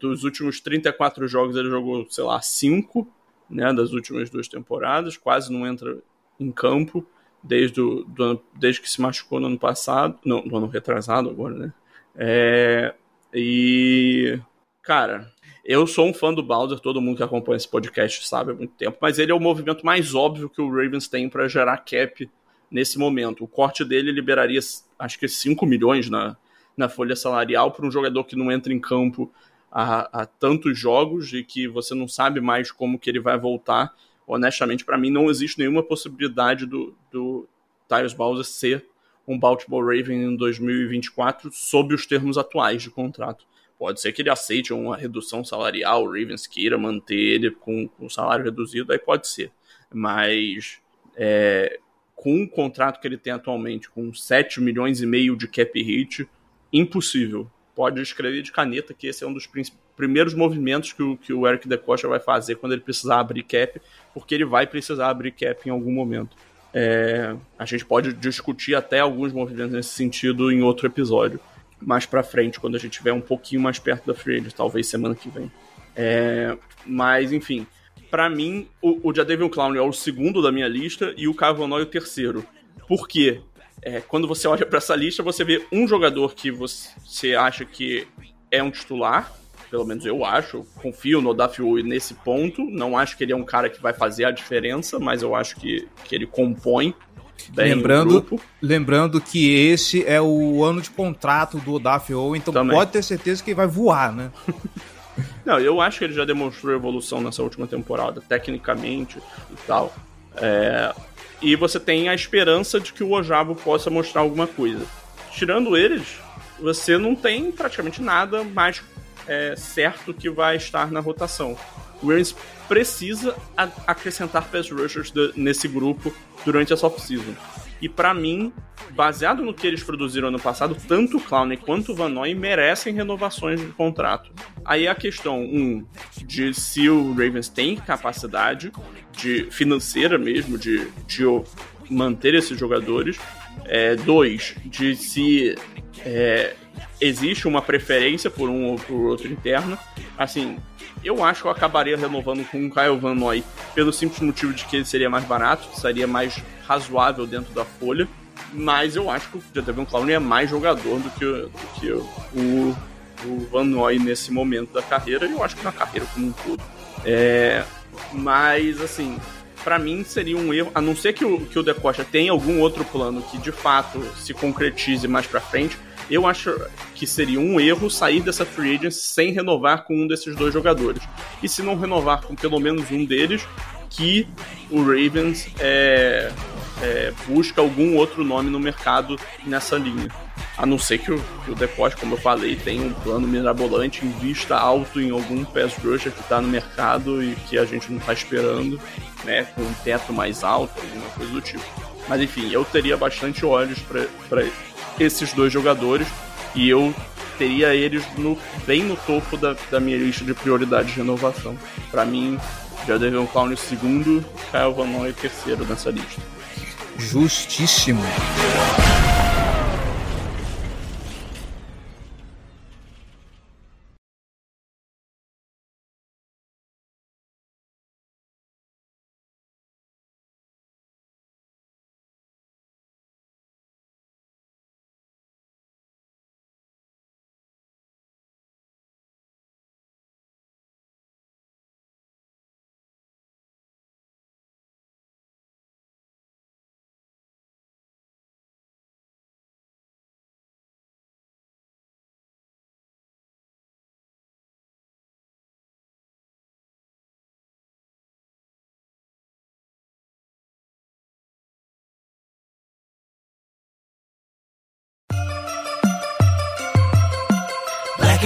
dos últimos 34 jogos, ele jogou, sei lá, 5, né, das últimas duas temporadas, quase não entra em campo desde, do, desde que se machucou no ano passado, no, no ano retrasado agora, né? É, e, cara, eu sou um fã do Bowser, todo mundo que acompanha esse podcast sabe há muito tempo, mas ele é o movimento mais óbvio que o Ravens tem para gerar cap nesse momento. O corte dele liberaria, acho que 5 milhões na, na folha salarial para um jogador que não entra em campo há, há tantos jogos e que você não sabe mais como que ele vai voltar. Honestamente, para mim não existe nenhuma possibilidade do, do Tyus Bowser ser um Baltimore Raven em 2024 sob os termos atuais de contrato. Pode ser que ele aceite uma redução salarial, o Ravens queira manter ele com, o salário reduzido, aí pode ser. Mas é, com o contrato que ele tem atualmente, com 7 milhões e meio de cap hit, impossível. Pode escrever de caneta que esse é um dos primeiros movimentos que o, que o Eric DeCosta vai fazer quando ele precisar abrir cap, porque ele vai precisar abrir cap em algum momento. É, a gente pode discutir até alguns movimentos nesse sentido em outro episódio, mais para frente, quando a gente estiver um pouquinho mais perto da free talvez semana que vem. É, mas, enfim, para mim, o, o Jadavion Clown é o segundo da minha lista e o Cavanaugh é o terceiro. Por quê? É, quando você olha para essa lista, você vê um jogador que você acha que é um titular, pelo menos eu acho. confio no Odafiu nesse ponto. Não acho que ele é um cara que vai fazer a diferença, mas eu acho que, que ele compõe lembrando, lembrando que esse é o ano de contrato do Odafiu, então Também. pode ter certeza que ele vai voar, né? Não, eu acho que ele já demonstrou evolução nessa última temporada, tecnicamente e tal. É... E você tem a esperança de que o Ojabo possa mostrar alguma coisa. Tirando eles, você não tem praticamente nada mais é, certo que vai estar na rotação. O Rams precisa acrescentar pass rushers nesse grupo durante essa off-season. E para mim, baseado no que eles produziram ano passado, tanto o Clown quanto o Van Noy merecem renovações de contrato. Aí a questão, um, de se o Ravens tem capacidade de financeira mesmo de, de manter esses jogadores. É, dois, de se é, existe uma preferência por um ou por outro interno. Assim, eu acho que eu acabaria renovando com o Kyle Van Noy pelo simples motivo de que ele seria mais barato, seria mais razoável dentro da folha. Mas eu acho que o Jadavion Clown é mais jogador do que, do que o, o Van Noy nesse momento da carreira, e eu acho que na carreira como um todo. É, mas, assim, para mim seria um erro, a não ser que o, que o De tenha algum outro plano que de fato se concretize mais para frente, eu acho que seria um erro sair dessa free agency sem renovar com um desses dois jogadores. E se não renovar com pelo menos um deles, que o Ravens é, é, busca algum outro nome no mercado nessa linha. A não ser que o, que o Depois, como eu falei, tenha um plano mirabolante, invista alto em algum pass rusher que está no mercado e que a gente não está esperando, né, com um teto mais alto, alguma coisa do tipo. Mas enfim, eu teria bastante olhos para esses dois jogadores e eu teria eles no, bem no topo da, da minha lista de prioridades de renovação. Para mim, já deve um Clown segundo, Kyle Van Noy terceiro nessa lista. Justíssimo.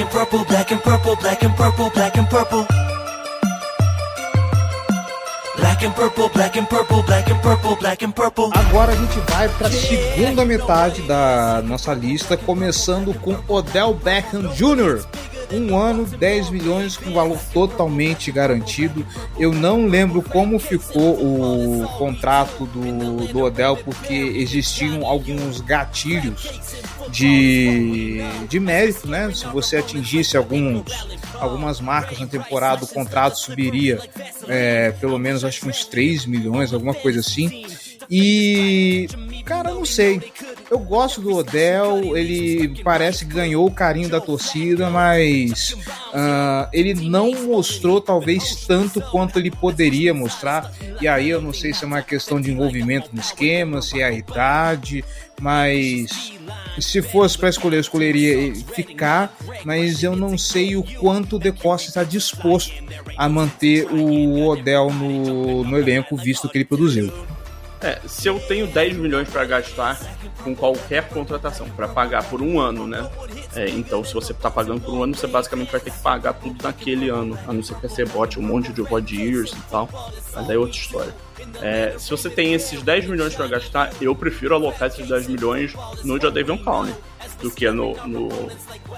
And purple, black and purple, black and purple, black and purple. Black and purple, black and purple, black and purple, black and purple. Agora a gente vai para a segunda metade da nossa lista, começando com Odell Beckham Jr. Um ano, 10 milhões com valor totalmente garantido. Eu não lembro como ficou o contrato do, do Odell, porque existiam alguns gatilhos de, de mérito, né? Se você atingisse alguns, algumas marcas na temporada, o contrato subiria é, pelo menos acho que uns 3 milhões, alguma coisa assim. E, cara, não sei. eu gosto do Odell, ele parece que ganhou o carinho da torcida, mas uh, ele não mostrou talvez tanto quanto ele poderia mostrar. E aí eu não sei se é uma questão de envolvimento no esquema, se é a idade, mas se fosse para escolher, eu escolheria ficar, mas eu não sei o quanto o De Costa está disposto a manter o Odell no, no elenco, visto que ele produziu. É, se eu tenho 10 milhões para gastar com qualquer contratação, para pagar por um ano, né? É, então, se você tá pagando por um ano, você basicamente vai ter que pagar tudo naquele ano, a não ser que você bote um monte de void years e tal, mas aí é outra história. É, se você tem esses 10 milhões para gastar, eu prefiro alocar esses 10 milhões no Jadavion Clowney do que no, no,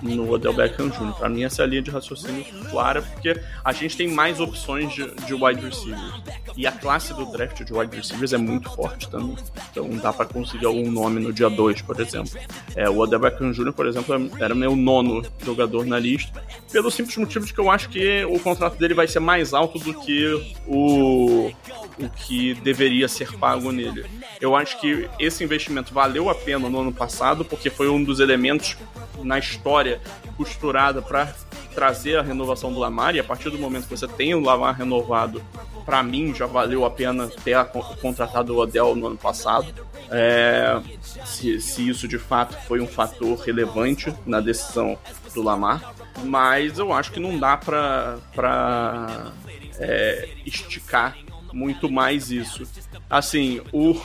no Odell Beckham Jr. Para mim, essa é a linha de raciocínio clara, porque a gente tem mais opções de, de wide receivers. E a classe do draft de wide receivers é muito forte também. Então dá para conseguir algum nome no dia 2, por exemplo. É, o Odell Beckham Jr., por exemplo, era meu nono jogador na lista, pelo simples motivo de que eu acho que o contrato dele vai ser mais alto do que o, o que deveria ser pago nele. Eu acho que esse investimento valeu a pena no ano passado, porque foi um dos elementos na história costurada para trazer a renovação do Lamar, e a partir do momento que você tem o Lamar renovado, para mim já valeu a pena ter contratado o Odell no ano passado. É, se, se isso de fato foi um fator relevante na decisão do Lamar, mas eu acho que não dá para é, esticar muito mais isso. Assim, o,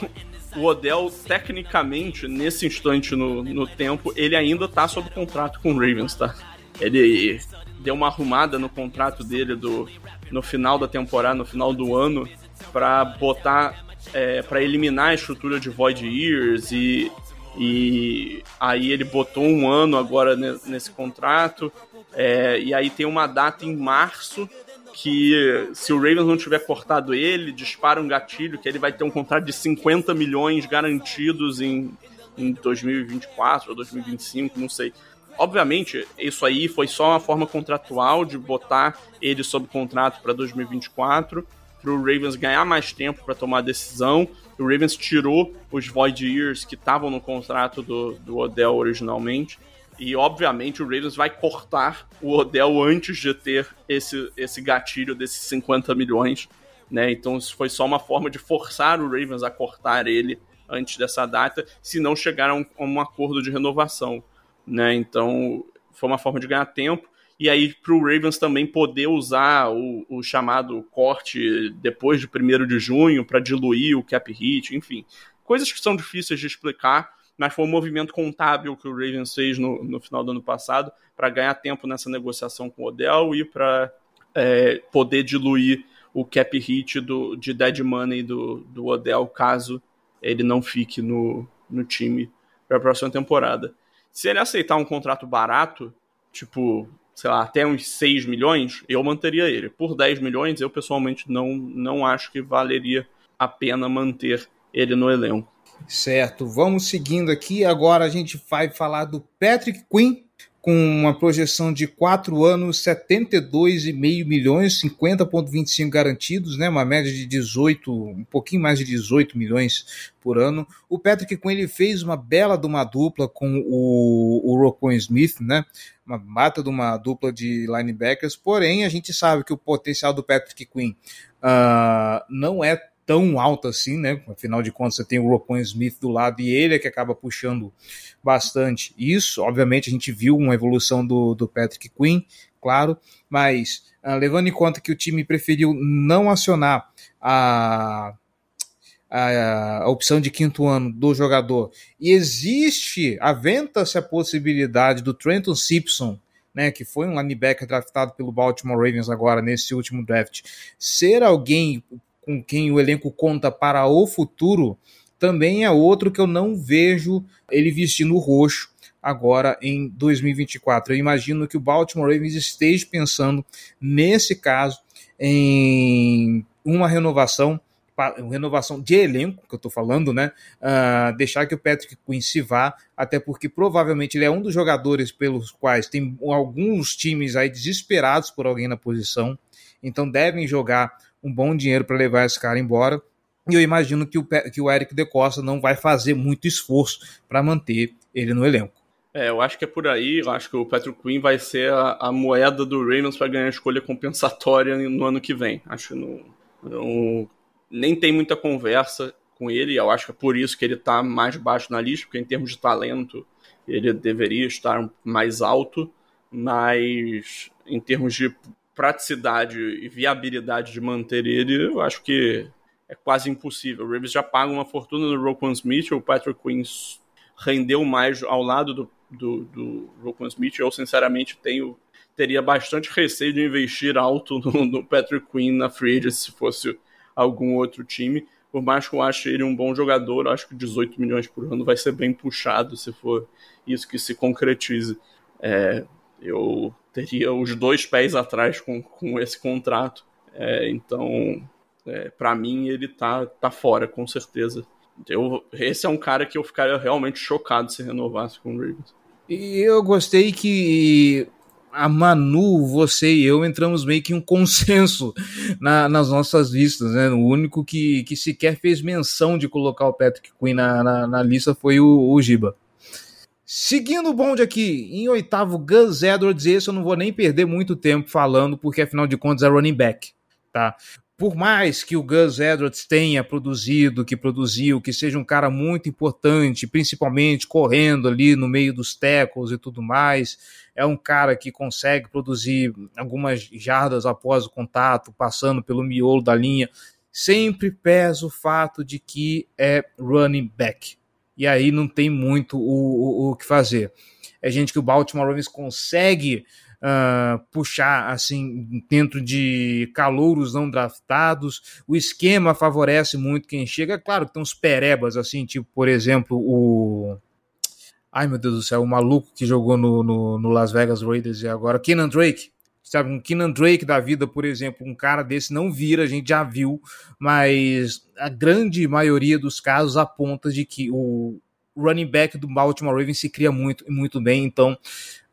o Odell, tecnicamente, nesse instante no, no tempo, ele ainda tá sob contrato com o Ravens, tá? Ele deu uma arrumada no contrato dele do, no final da temporada, no final do ano, para botar, é, para eliminar a estrutura de Void Years e, e aí ele botou um ano agora nesse contrato. É, e aí tem uma data em março que se o Ravens não tiver cortado ele, dispara um gatilho que ele vai ter um contrato de 50 milhões garantidos em, em 2024 ou 2025, não sei. Obviamente, isso aí foi só uma forma contratual de botar ele sob contrato para 2024, para o Ravens ganhar mais tempo para tomar a decisão. O Ravens tirou os void years que estavam no contrato do, do Odell originalmente. E obviamente o Ravens vai cortar o Odell antes de ter esse, esse gatilho desses 50 milhões, né? Então isso foi só uma forma de forçar o Ravens a cortar ele antes dessa data, se não chegar a um, a um acordo de renovação, né? Então foi uma forma de ganhar tempo e aí para o Ravens também poder usar o, o, chamado corte depois de 1 de junho para diluir o cap hit, enfim, coisas que são difíceis de explicar, mas foi um movimento contábil que o Ravens fez no, no final do ano passado para ganhar tempo nessa negociação com o Odell e para é, poder diluir o cap hit do, de dead money do, do Odell caso ele não fique no, no time para a próxima temporada. Se ele aceitar um contrato barato, tipo, sei lá, até uns 6 milhões, eu manteria ele. Por 10 milhões, eu pessoalmente não, não acho que valeria a pena manter ele no elenco. Certo, vamos seguindo aqui. Agora a gente vai falar do Patrick Quinn, com uma projeção de 4 anos, 72,5 milhões, 50,25 garantidos, né? uma média de 18, um pouquinho mais de 18 milhões por ano. O Patrick Quinn ele fez uma bela de uma dupla com o, o Rocco Smith, né? uma mata de uma dupla de linebackers, porém a gente sabe que o potencial do Patrick Quinn uh, não é tão alta assim, né? Afinal de contas, você tem o Rocon Smith do lado e ele é que acaba puxando bastante isso. Obviamente, a gente viu uma evolução do, do Patrick Quinn, claro, mas uh, levando em conta que o time preferiu não acionar a, a, a, opção de quinto ano do jogador e existe, aventa-se a possibilidade do Trenton Simpson né, que foi um linebacker draftado pelo Baltimore Ravens agora nesse último draft, ser alguém com quem o elenco conta para o futuro, também é outro que eu não vejo ele vestindo roxo agora em 2024. Eu imagino que o Baltimore Ravens esteja pensando, nesse caso, em uma renovação renovação de elenco, que eu estou falando, né? Uh, deixar que o Patrick Quinn se vá, até porque provavelmente ele é um dos jogadores pelos quais tem alguns times aí desesperados por alguém na posição, então devem jogar um bom dinheiro para levar esse cara embora. E eu imagino que o, que o Eric De Costa não vai fazer muito esforço para manter ele no elenco. É, eu acho que é por aí. Eu acho que o Patrick Quinn vai ser a, a moeda do Ravens para ganhar a escolha compensatória no ano que vem. Acho não, não, nem tem muita conversa com ele. Eu acho que é por isso que ele está mais baixo na lista, porque em termos de talento ele deveria estar mais alto, mas em termos de praticidade e viabilidade de manter ele, eu acho que é quase impossível. O Ravens já paga uma fortuna no Roquan Smith, o Patrick Quinn rendeu mais ao lado do, do, do Roquan Smith. Eu, sinceramente, tenho teria bastante receio de investir alto no, no Patrick Quinn na free agency se fosse algum outro time. Por mais que eu ache ele um bom jogador, acho que 18 milhões por ano vai ser bem puxado se for isso que se concretize. É, eu teria os dois pés atrás com, com esse contrato. É, então, é, para mim, ele tá, tá fora, com certeza. Eu, esse é um cara que eu ficaria realmente chocado se renovasse com o Ravens. E eu gostei que a Manu, você e eu entramos meio que em um consenso na, nas nossas listas, né? O único que, que sequer fez menção de colocar o Patrick Quinn na, na, na lista foi o, o Giba. Seguindo o bonde aqui, em oitavo, Gus Edwards, esse eu não vou nem perder muito tempo falando, porque afinal de contas é running back, tá? por mais que o Gus Edwards tenha produzido, que produziu, que seja um cara muito importante, principalmente correndo ali no meio dos tackles e tudo mais, é um cara que consegue produzir algumas jardas após o contato, passando pelo miolo da linha. Sempre pesa o fato de que é running back. E aí não tem muito o, o, o que fazer. É gente que o Baltimore Ravens consegue uh, puxar assim dentro de calouros não draftados. O esquema favorece muito quem chega. É claro que tem uns perebas assim, tipo, por exemplo, o. Ai meu Deus do céu, o maluco que jogou no, no, no Las Vegas Raiders e agora, Kenan Drake sabe, um Kenan Drake da vida, por exemplo, um cara desse não vira, a gente já viu, mas a grande maioria dos casos aponta de que o running back do Baltimore Ravens se cria muito muito bem, então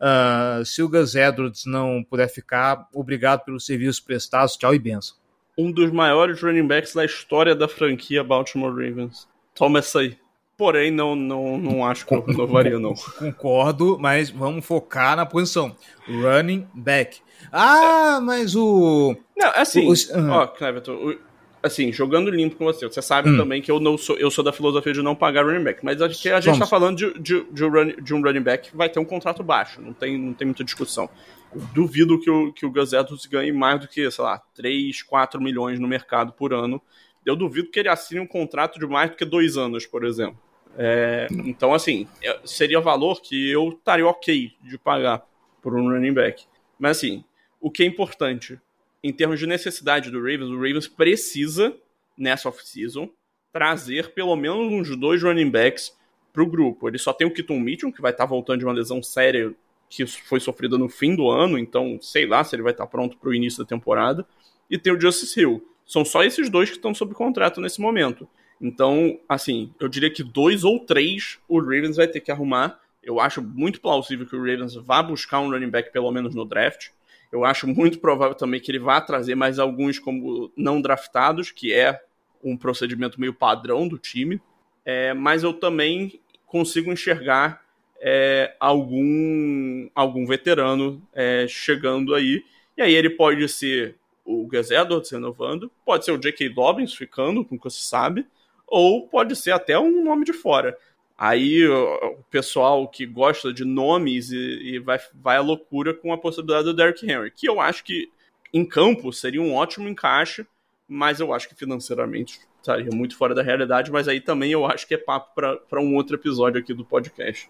Uh, se o Gus Edwards não puder ficar, obrigado pelos serviços prestados, tchau e benção. Um dos maiores running backs da história da franquia Baltimore Ravens. Toma essa aí. Porém, não, não, não acho que eu renovaria, não. Concordo, mas vamos focar na posição. Running back. Ah, mas o. Não, assim. O, uh ó, Cleverton, assim, jogando limpo com você, você sabe hum. também que eu não sou, eu sou da filosofia de não pagar running back, mas a gente, a gente tá falando de, de, de, um run, de um running back que vai ter um contrato baixo, não tem, não tem muita discussão. Eu duvido que o, que o Gus Edwards ganhe mais do que, sei lá, 3, 4 milhões no mercado por ano. Eu duvido que ele assine um contrato de mais do que dois anos, por exemplo. É, então, assim, é, seria valor que eu estaria ok de pagar por um running back. Mas, assim, o que é importante, em termos de necessidade do Ravens, o Ravens precisa, nessa off-season, trazer pelo menos uns dois running backs para o grupo. Ele só tem o Keaton Mitchell, que vai estar tá voltando de uma lesão séria que foi sofrida no fim do ano, então sei lá se ele vai estar tá pronto para o início da temporada. E tem o Justice Hill. São só esses dois que estão sob contrato nesse momento. Então, assim, eu diria que dois ou três o Ravens vai ter que arrumar. Eu acho muito plausível que o Ravens vá buscar um running back pelo menos no draft. Eu acho muito provável também que ele vá trazer mais alguns como não draftados, que é um procedimento meio padrão do time. É, mas eu também consigo enxergar é, algum, algum veterano é, chegando aí. E aí ele pode ser o Gus Edwards renovando, pode ser o J.K. Dobbins ficando, como você sabe, ou pode ser até um nome de fora. Aí o pessoal que gosta de nomes e, e, vai, vai à loucura com a possibilidade do Derrick Henry, que eu acho que em campo seria um ótimo encaixe, mas eu acho que financeiramente estaria muito fora da realidade, mas aí também eu acho que é papo para um outro episódio aqui do podcast.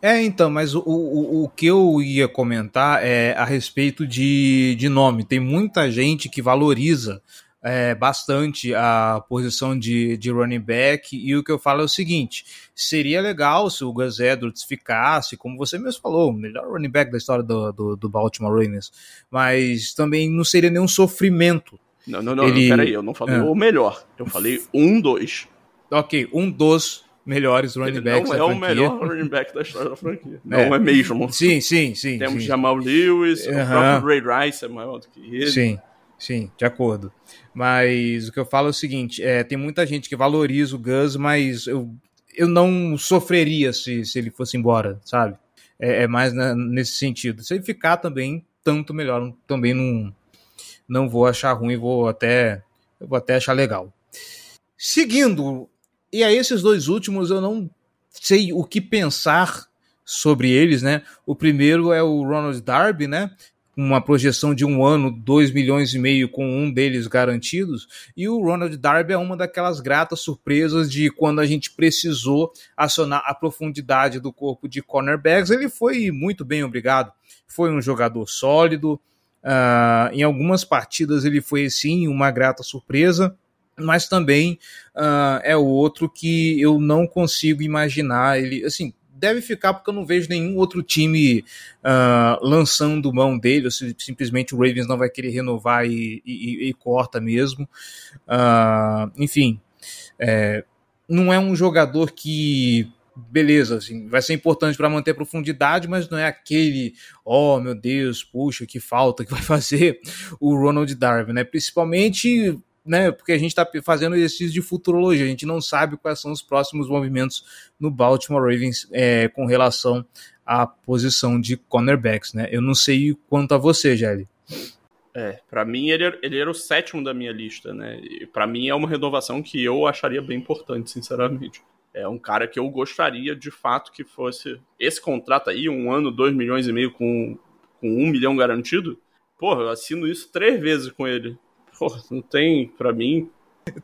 É, então, mas o, o, o que eu ia comentar é a respeito de, de nome. Tem muita gente que valoriza é, bastante a posição de, de running back. E o que eu falo é o seguinte: seria legal se o Gus Edwards ficasse, como você mesmo falou, o melhor running back da história do, do, do Baltimore Ravens, mas também não seria nenhum sofrimento. Não, não, não, Ele... peraí, eu não falei é. o melhor, eu falei um, dois. Ok, um dos melhores running backs não é o melhor running back da história da franquia. Não é, é mesmo. Sim, sim, sim. Temos sim. Jamal Lewis, o próprio Ray Rice é maior do que ele. Sim. Sim, de acordo. Mas o que eu falo é o seguinte: é, tem muita gente que valoriza o Gus, mas eu, eu não sofreria se, se ele fosse embora, sabe? É, é mais na, nesse sentido. Se ele ficar também, tanto melhor. Também não, não vou achar ruim, vou até, eu vou até achar legal. Seguindo, e a esses dois últimos eu não sei o que pensar sobre eles, né? O primeiro é o Ronald Darby, né? Uma projeção de um ano, 2 milhões e meio com um deles garantidos. E o Ronald Darby é uma daquelas gratas surpresas de quando a gente precisou acionar a profundidade do corpo de cornerbacks. Ele foi muito bem, obrigado. Foi um jogador sólido. Uh, em algumas partidas ele foi sim uma grata surpresa mas também uh, é outro que eu não consigo imaginar ele assim deve ficar porque eu não vejo nenhum outro time uh, lançando mão dele, ou se simplesmente o Ravens não vai querer renovar e, e, e corta mesmo. Uh, enfim, é, não é um jogador que beleza, assim, vai ser importante para manter a profundidade, mas não é aquele, oh meu Deus, puxa, que falta que vai fazer o Ronald Darwin, né? Principalmente né, porque a gente está fazendo exercício de futurologia, a gente não sabe quais são os próximos movimentos no Baltimore Ravens é, com relação à posição de cornerbacks, né? Eu não sei quanto a você, Gelli. É, para mim ele, ele era o sétimo da minha lista, né? E para mim é uma renovação que eu acharia bem importante, sinceramente. É um cara que eu gostaria de fato que fosse esse contrato aí, um ano, dois milhões e meio com, com um milhão garantido. Porra, eu assino isso três vezes com ele. Porra, não tem, para mim.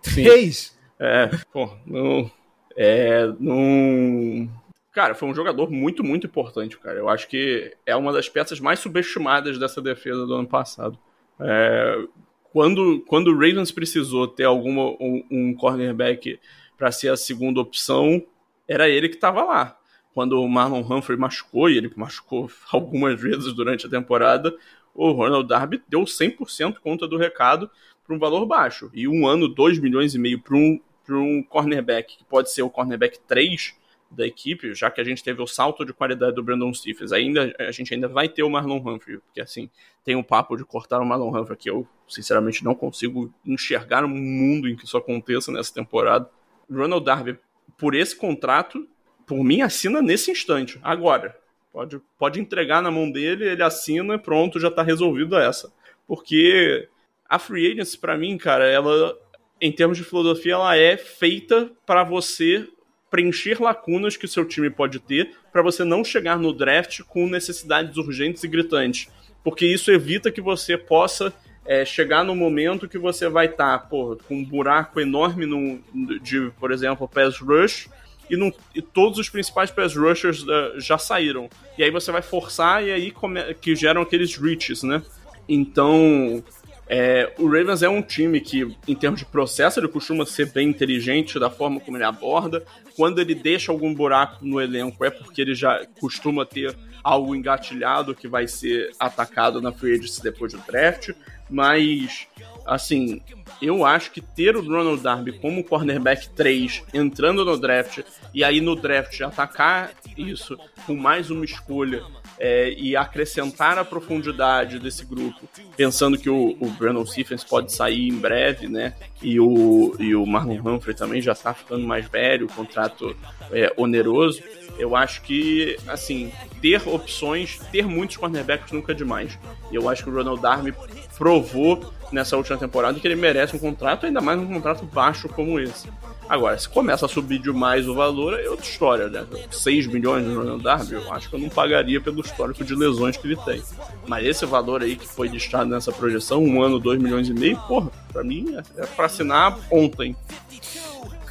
Três? É, pô, não. É, não. Cara, foi um jogador muito, muito importante, cara. Eu acho que é uma das peças mais subestimadas dessa defesa do ano passado. É, quando, quando o Ravens precisou ter alguma, um, um cornerback para ser a segunda opção, era ele que estava lá. Quando o Marlon Humphrey machucou, e ele machucou algumas vezes durante a temporada, o Ronald Darby deu 100% conta do recado para um valor baixo. E um ano, 2 milhões e meio para um, um cornerback, que pode ser o cornerback 3 da equipe, já que a gente teve o salto de qualidade do Brandon Stephens, ainda, a gente ainda vai ter o Marlon Humphrey, porque assim, tem um papo de cortar o Marlon Humphrey que eu, sinceramente, não consigo enxergar um mundo em que isso aconteça nessa temporada. Ronald Darby, por esse contrato, por mim, assina nesse instante, agora. Pode, pode entregar na mão dele, ele assina, pronto, já tá resolvido essa. Porque a free agency, para mim, cara, ela, em termos de filosofia, ela é feita para você preencher lacunas que o seu time pode ter, para você não chegar no draft com necessidades urgentes e gritantes. Porque isso evita que você possa é, chegar no momento que você vai estar tá, com um buraco enorme no, de, por exemplo, pass rush, e, não, e todos os principais pass rushers uh, já saíram. E aí você vai forçar e aí come, que geram aqueles reaches, né? Então, é, o Ravens é um time que, em termos de processo, ele costuma ser bem inteligente da forma como ele aborda. Quando ele deixa algum buraco no elenco, é porque ele já costuma ter algo engatilhado que vai ser atacado na free agency depois do draft. Mas assim, eu acho que ter o Ronald Darby como cornerback 3 entrando no draft e aí no draft atacar isso com mais uma escolha é, e acrescentar a profundidade desse grupo, pensando que o, o Brandon Stephens pode sair em breve, né? E o, e o Marlon Humphrey também já está ficando mais velho, o contrato é, oneroso. Eu acho que, assim, ter opções, ter muitos cornerbacks nunca é demais. Eu acho que o Ronald Darby provou nessa última temporada que ele merece um contrato, ainda mais um contrato baixo como esse. Agora, se começa a subir demais o valor, é outra história, né? 6 milhões no Ronald Darby, eu acho que eu não pagaria pelo histórico de lesões que ele tem. Mas esse valor aí que foi listado nessa projeção, um ano, 2 milhões e meio, porra, pra mim é, é pra assinar ontem.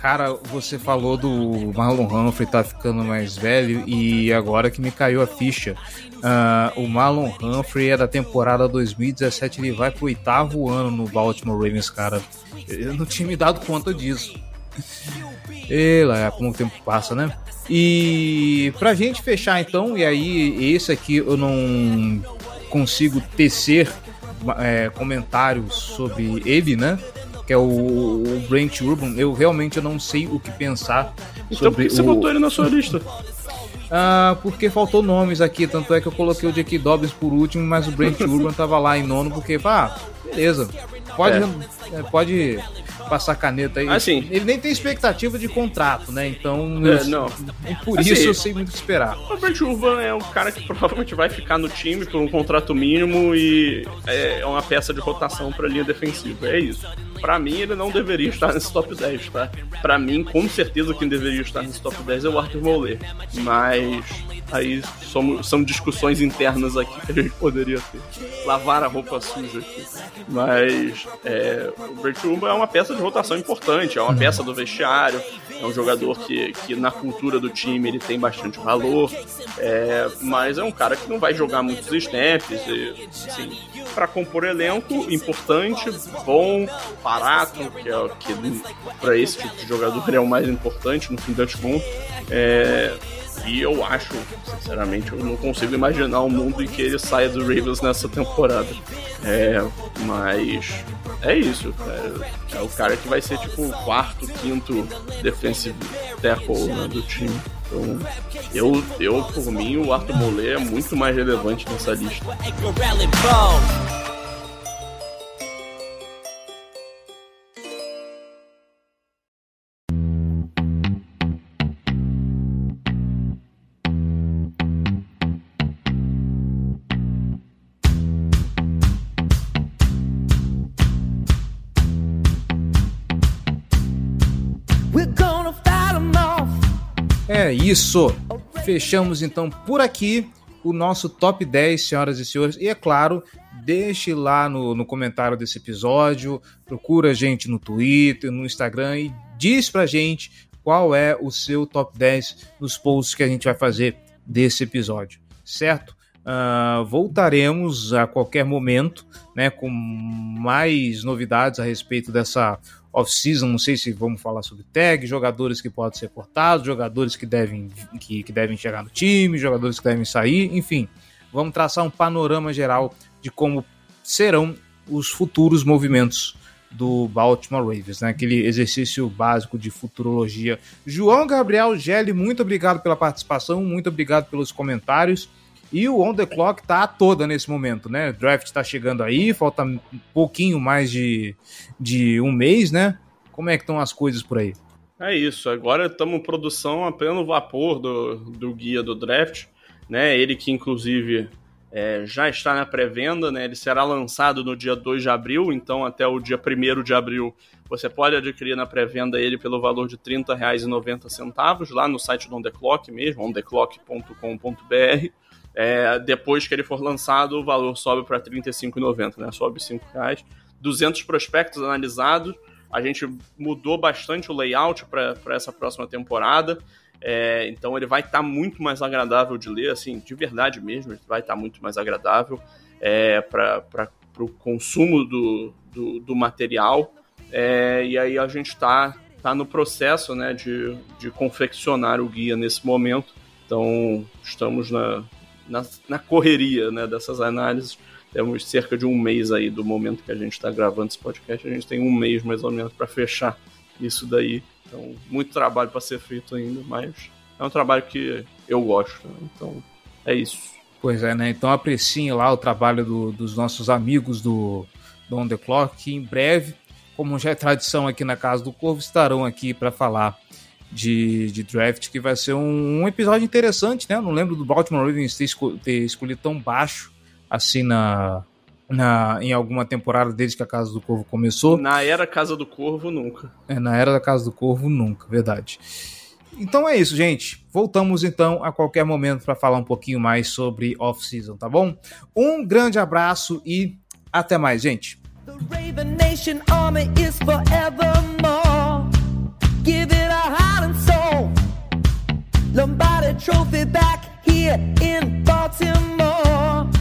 Cara, você falou do Marlon Humphrey tá ficando mais velho e agora que me caiu a ficha. Uh, o Marlon Humphrey é da temporada 2017, ele vai pro oitavo ano no Baltimore Ravens, cara. Eu não tinha me dado conta disso. E lá, como o tempo passa, né? E pra gente fechar então, e aí esse aqui eu não consigo tecer é, comentários sobre ele, né? Que é o, o Brent Urban, eu realmente não sei o que pensar então, sobre por que você o... botou ele na sua lista? Ah, porque faltou nomes aqui, tanto é que eu coloquei o Jackie Dobbins por último, mas o Brent Urban tava lá em nono, porque, pá, beleza. pode, é. pode passar caneta aí. Assim, ele nem tem expectativa de contrato, né? Então, é, não. por assim, isso eu sei muito o que esperar. O Robert Urban é um cara que provavelmente vai ficar no time por um contrato mínimo e é uma peça de rotação para linha defensiva. É isso. Para mim, ele não deveria estar nesse top 10, tá? Para mim, com certeza, quem deveria estar nesse top 10 é o Arthur Moller. Mas aí somos, são discussões internas aqui que a gente poderia ter. Lavar a roupa suja aqui. Mas é, o Bert Urban é uma peça de rotação importante, é uma peça do vestiário, é um jogador que, que na cultura do time ele tem bastante valor, é, mas é um cara que não vai jogar muitos snaps, e, assim, para compor elenco, importante, bom, barato, que é que para esse tipo de jogador é o mais importante no fim das contas. É, e eu acho, sinceramente, eu não consigo imaginar um mundo em que ele saia do Ravens nessa temporada. É, mas é isso. É, é, o cara que vai ser tipo o quarto, quinto defensive tackle né, do time. Então, eu, eu, por mim, o Arthur Molet é muito mais relevante nessa lista. Isso. Fechamos então por aqui o nosso top 10, senhoras e senhores. E é claro, deixe lá no, no comentário desse episódio, procura a gente no Twitter, no Instagram e diz pra gente qual é o seu top 10 nos posts que a gente vai fazer desse episódio, certo? Uh, voltaremos a qualquer momento né, com mais novidades a respeito dessa off-season, não sei se vamos falar sobre tag, jogadores que podem ser cortados, jogadores que devem, que, que devem chegar no time, jogadores que devem sair, enfim, vamos traçar um panorama geral de como serão os futuros movimentos do Baltimore Ravens, né? aquele exercício básico de futurologia. João Gabriel Gelli, muito obrigado pela participação, muito obrigado pelos comentários. E o On The Clock tá toda nesse momento, né? O draft tá chegando aí, falta um pouquinho mais de, de um mês, né? Como é que estão as coisas por aí? É isso, agora estamos em produção a pleno vapor do, do guia do draft, né? Ele que inclusive é, já está na pré-venda, né? Ele será lançado no dia 2 de abril, então até o dia 1 de abril você pode adquirir na pré-venda ele pelo valor de R$ 30,90 lá no site do On The Clock mesmo, ontheclock.com.br. É, depois que ele for lançado, o valor sobe para R$ 35,90, né? Sobe R$ reais. 200 prospectos analisados. A gente mudou bastante o layout para essa próxima temporada. É, então ele vai estar tá muito mais agradável de ler, assim, de verdade mesmo, vai estar tá muito mais agradável é, para o consumo do, do, do material. É, e aí a gente está tá no processo né, de, de confeccionar o guia nesse momento. Então estamos na, na, na correria né, dessas análises. Temos cerca de um mês aí do momento que a gente está gravando esse podcast. A gente tem um mês mais ou menos para fechar isso daí. Então, muito trabalho para ser feito ainda, mas é um trabalho que eu gosto. Né? Então, é isso. Pois é, né? Então apreciem lá o trabalho do, dos nossos amigos do, do On The Clock, que em breve, como já é tradição aqui na Casa do Corvo, estarão aqui para falar de, de draft, que vai ser um, um, episódio interessante, né? Eu não lembro do Baltimore Ravens ter, escol ter escolhido tão baixo assim na, na, em alguma temporada desde que a Casa do Corvo começou. Na era Casa do Corvo, nunca. É, na era da Casa do Corvo, nunca, verdade. Então é isso, gente. Voltamos então a qualquer momento para falar um pouquinho mais sobre off-season, tá bom? Um grande abraço e até mais, gente. Lombardi Trophy back here in Baltimore.